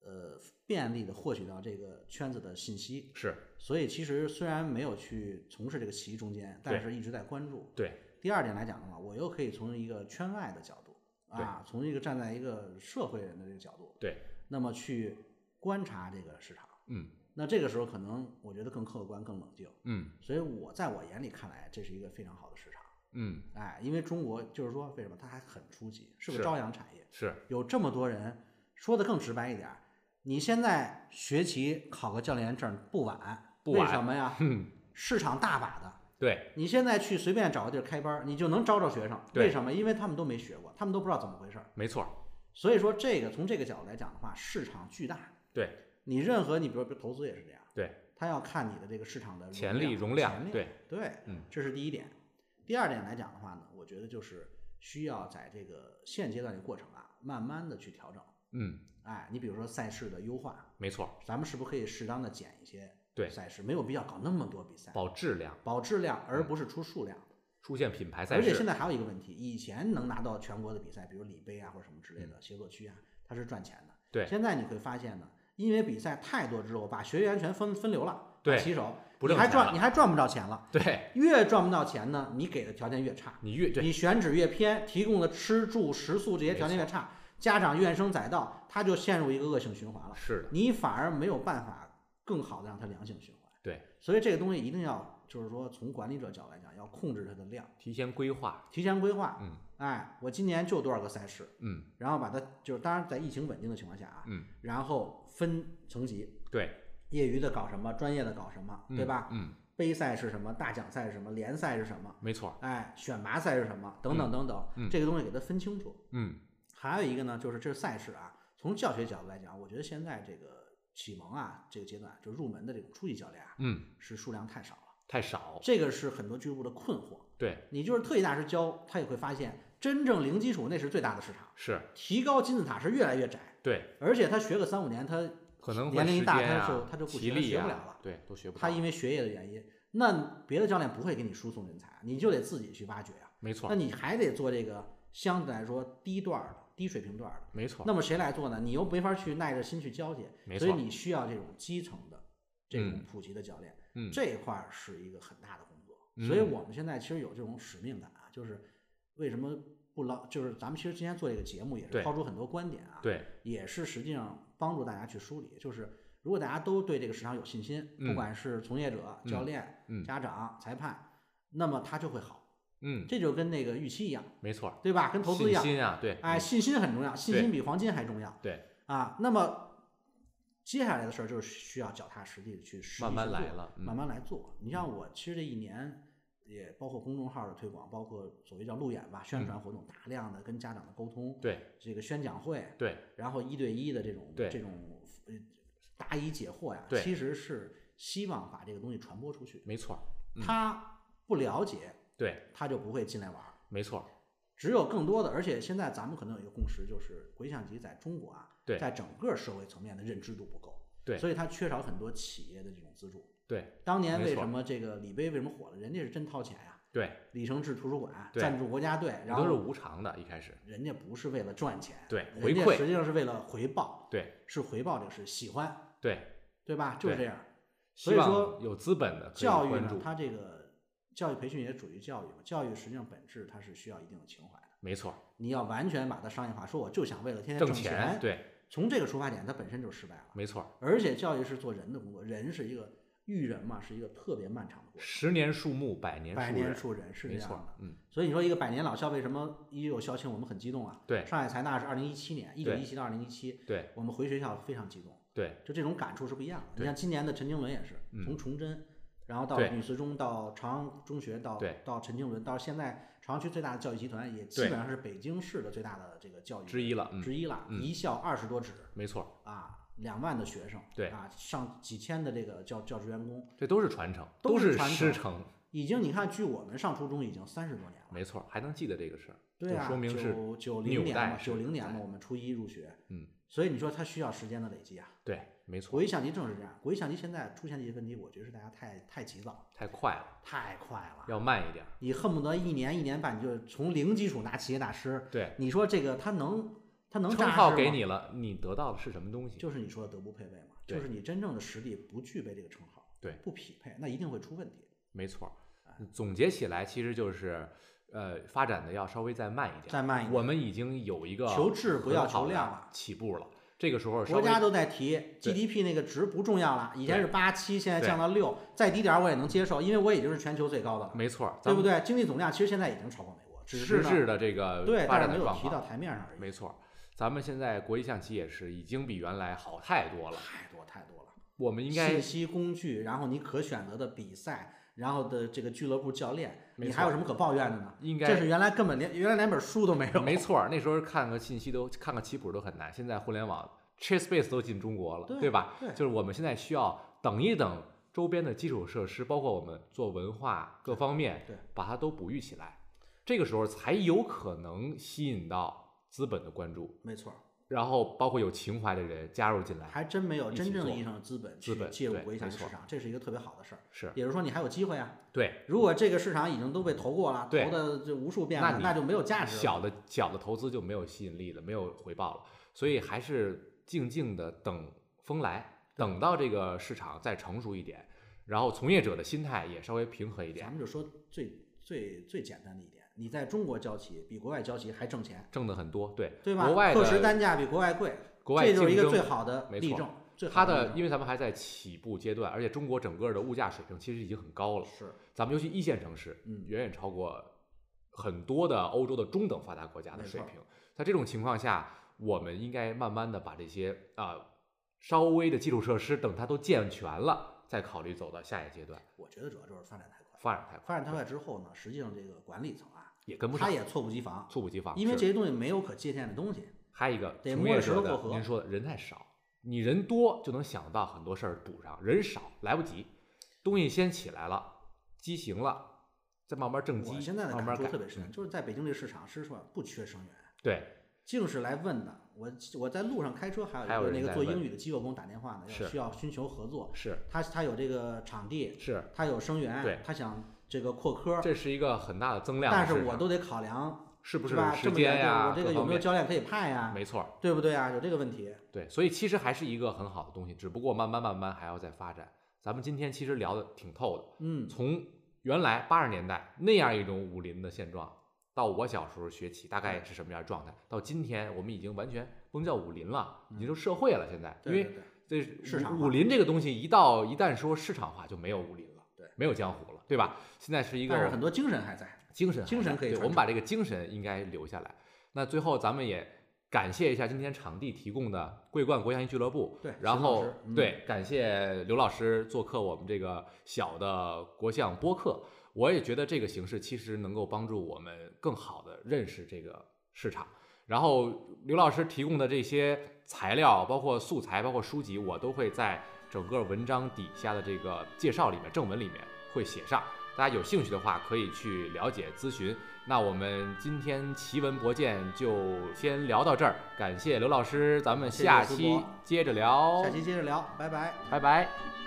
呃便利的获取到这个圈子的信息。是，所以其实虽然没有去从事这个棋中间，但是一直在关注。对，第二点来讲的话，我又可以从一个圈外的角度啊，从一个站在一个社会人的这个角度，对，那么去观察这个市场。嗯那这个时候可能我觉得更客观、更冷静。嗯所以我在我眼里看来，这是一个非常好的市场。嗯，哎，因为中国就是说，为什么它还很初级，是个是朝阳产业，是，有这么多人。说的更直白一点，你现在学棋考个教练证不晚，不晚为什么呀？嗯，市场大把的。对，你现在去随便找个地儿开班，你就能招着学生。对为什么？因为他们都没学过，他们都不知道怎么回事儿。没错，所以说这个从这个角度来讲的话，市场巨大。对，你任何你比如比如投资也是这样。对，他要看你的这个市场的潜力容量。潜力对对，嗯，这是第一点。第二点来讲的话呢，我觉得就是需要在这个现阶段的过程啊，慢慢的去调整。嗯，哎，你比如说赛事的优化，没错，咱们是不是可以适当的减一些对赛事？没有必要搞那么多比赛，保质量，保质量，而不是出数量。出现品牌赛事，而且现在还有一个问题，以前能拿到全国的比赛，比如里杯啊或者什么之类的协作区啊，它是赚钱的。对，现在你会发现呢，因为比赛太多之后，把学员全分分流了，对，骑手，不你还赚你还赚不着钱了。对，越赚不到钱呢，你给的条件越差，你越你选址越偏，提供的吃住食宿这些条件越差，家长怨声载道，他就陷入一个恶性循环了。是的，你反而没有办法更好的让他良性循环。对，所以这个东西一定要。就是说，从管理者角度来讲，要控制它的量，提前规划，提前规划。嗯，哎，我今年就多少个赛事，嗯，然后把它就是，当然在疫情稳定的情况下啊，嗯，然后分层级，对，业余的搞什么，专业的搞什么，对吧？嗯，杯赛是什么，大奖赛是什么，联赛是什么？没错。哎，选拔赛是什么？等等等等，嗯，这个东西给它分清楚。嗯，还有一个呢，就是这赛事啊，从教学角度来讲，我觉得现在这个启蒙啊这个阶段，就入门的这种初级教练啊，嗯，是数量太少了。太少，这个是很多俱乐部的困惑。对，你就是特级大师教，他也会发现，真正零基础那是最大的市场。是，提高金字塔是越来越窄。对，而且他学个三五年，他可能年龄一大，啊、他就他就不学，学不了了。对，都学不了。他因为学业的原因，那别的教练不会给你输送人才，你就得自己去挖掘啊。没错。那你还得做这个相对来说低段的、低水平段的。没错。那么谁来做呢？你又没法去耐着心去教去，所以你需要这种基层的这种普及的教练。嗯，这一块是一个很大的工作。所以我们现在其实有这种使命感啊，就是为什么不捞，就是咱们其实今天做这个节目也是抛出很多观点啊，对，也是实际上帮助大家去梳理，就是如果大家都对这个市场有信心，不管是从业者、教练、家长、裁判，那么它就会好，嗯，这就跟那个预期一样，没错，对吧？跟投资一样，信心啊，对，哎，信心很重要，信心比黄金还重要，对，啊，那么接下来的事儿就是需要脚踏实地的去实慢慢来了，慢慢来做。你像我其实这一年。也包括公众号的推广，包括所谓叫路演吧，宣传活动，大量的跟家长的沟通，对这个宣讲会，对，然后一对一的这种这种答疑解惑呀，其实是希望把这个东西传播出去。没错，他不了解，对，他就不会进来玩。没错，只有更多的，而且现在咱们可能有一个共识，就是国际象棋在中国啊，对，在整个社会层面的认知度不够，对，所以它缺少很多企业的这种资助。对，当年为什么这个里杯为什么火了？人家是真掏钱呀。对，李承志图书馆赞助国家队，然后都是无偿的。一开始，人家不是为了赚钱，对，回馈实际上是为了回报，对，是回报这个是喜欢，对，对吧？就是这样。所以说，有资本的教育呢，它这个教育培训也属于教育嘛。教育实际上本质它是需要一定的情怀的。没错，你要完全把它商业化，说我就想为了天天挣钱，对，从这个出发点，它本身就失败了。没错，而且教育是做人的工作，人是一个。育人嘛，是一个特别漫长的过程。十年树木，百年百年树人是这样的。嗯，所以你说一个百年老校为什么一有校庆我们很激动啊？对，上海财大是二零一七年，一九一七到二零一七。对，我们回学校非常激动。对，就这种感触是不一样的。你像今年的陈经纶也是，从崇真，然后到女四中，到朝阳中学，到到陈经纶，到现在朝阳区最大的教育集团，也基本上是北京市的最大的这个教育之一了，之一了，一校二十多址。没错啊。两万的学生，对啊，上几千的这个教教职员工，这都是传承，都是师承。已经，你看，距我们上初中已经三十多年了。没错，还能记得这个事儿，对啊，说明是九九零年嘛，九零年嘛，我们初一入学，嗯，所以你说它需要时间的累积啊。对，没错。国际象棋正是这样，国际象棋现在出现这些问题，我觉得是大家太太急躁，太快了，太快了，要慢一点。你恨不得一年一年半你就从零基础拿企业大师，对，你说这个他能？他能称号给你了，你得到的是什么东西？就是你说的德不配位嘛，就是你真正的实力不具备这个称号，对，不匹配，那一定会出问题。没错，总结起来其实就是，呃，发展的要稍微再慢一点，再慢一点。我们已经有一个求质不要求量了，起步了。这个时候国家都在提 GDP 那个值不重要了，以前是八七，现在降到六，再低点我也能接受，因为我已经是全球最高的了。没错，对不对？经济总量其实现在已经超过美国，只是实质的这个对，发展没有提到台面上而已。没错。咱们现在国际象棋也是已经比原来好太多了，太多太多了。我们应该信息工具，然后你可选择的比赛，然后的这个俱乐部教练，你还有什么可抱怨的呢？应该这是原来根本连原来连本书都没有。没错，那时候看个信息都看个棋谱都很难，现在互联网 ChessBase 都进中国了，对对吧？对就是我们现在需要等一等周边的基础设施，包括我们做文化各方面，对，把它都哺育起来，这个时候才有可能吸引到资本的关注。没错。然后包括有情怀的人加入进来，还真没有真正意义上的资本去介入国际象棋市场，这是一个特别好的事儿。是，也就是说你还有机会啊。对，如果这个市场已经都被投过了，投的就无数遍了，那就没有价值了。小的小的投资就没有吸引力了，没有回报了。所以还是静静的等风来，等到这个市场再成熟一点，然后从业者的心态也稍微平和一点。咱们就说最最最简单的一点。你在中国交棋比国外交棋还挣钱，挣的很多，对对吧？国外课时单价比国外贵，国外这就是一个最好的例证。它的，因为咱们还在起步阶段，而且中国整个的物价水平其实已经很高了。是，咱们尤其一线城市，嗯，远远超过很多的欧洲的中等发达国家的水平。在这种情况下，我们应该慢慢的把这些啊、呃、稍微的基础设施等它都健全了，再考虑走到下一阶段。我觉得主要就是发展太快，发展太快，发展太快之后呢，实际上这个管理层啊。也跟不上，他也猝不及防，猝不及防，因为这些东西没有可借鉴的东西。还有一个，得摸着石头过河。您说的人太少，你人多就能想到很多事儿补上，人少来不及。东西先起来了，畸形了，再慢慢正畸。我现在的感触特别深，就是在北京这个市场，说实话不缺生源。对，净是来问的。我我在路上开车，还有一个那个做英语的机构给我打电话呢，要需要寻求合作。是，他他有这个场地，是，他有生源，对，他想。这个扩科，这是一个很大的增量，但是我都得考量是不是吧？时间呀？我这个有没有教练可以派呀？没错，对不对啊？有这个问题。对，所以其实还是一个很好的东西，只不过慢慢慢慢还要再发展。咱们今天其实聊的挺透的，嗯，从原来八十年代那样一种武林的现状，到我小时候学棋大概是什么样状态，到今天我们已经完全不能叫武林了，已经是社会了。现在，因为这市场武林这个东西一到一旦说市场化，就没有武林了，对，没有江湖了。对吧？现在是一个，但是很多精神还在，精神精神可以。我们把这个精神应该留下来。那最后，咱们也感谢一下今天场地提供的桂冠国象棋俱乐部。对，然后、嗯、对，感谢刘老师做客我们这个小的国象播客。我也觉得这个形式其实能够帮助我们更好的认识这个市场。然后刘老师提供的这些材料，包括素材，包括书籍，我都会在整个文章底下的这个介绍里面，正文里面。会写上，大家有兴趣的话可以去了解咨询。那我们今天奇闻博见就先聊到这儿，感谢刘老师，咱们下期接着聊。下期接着聊，拜拜，拜拜。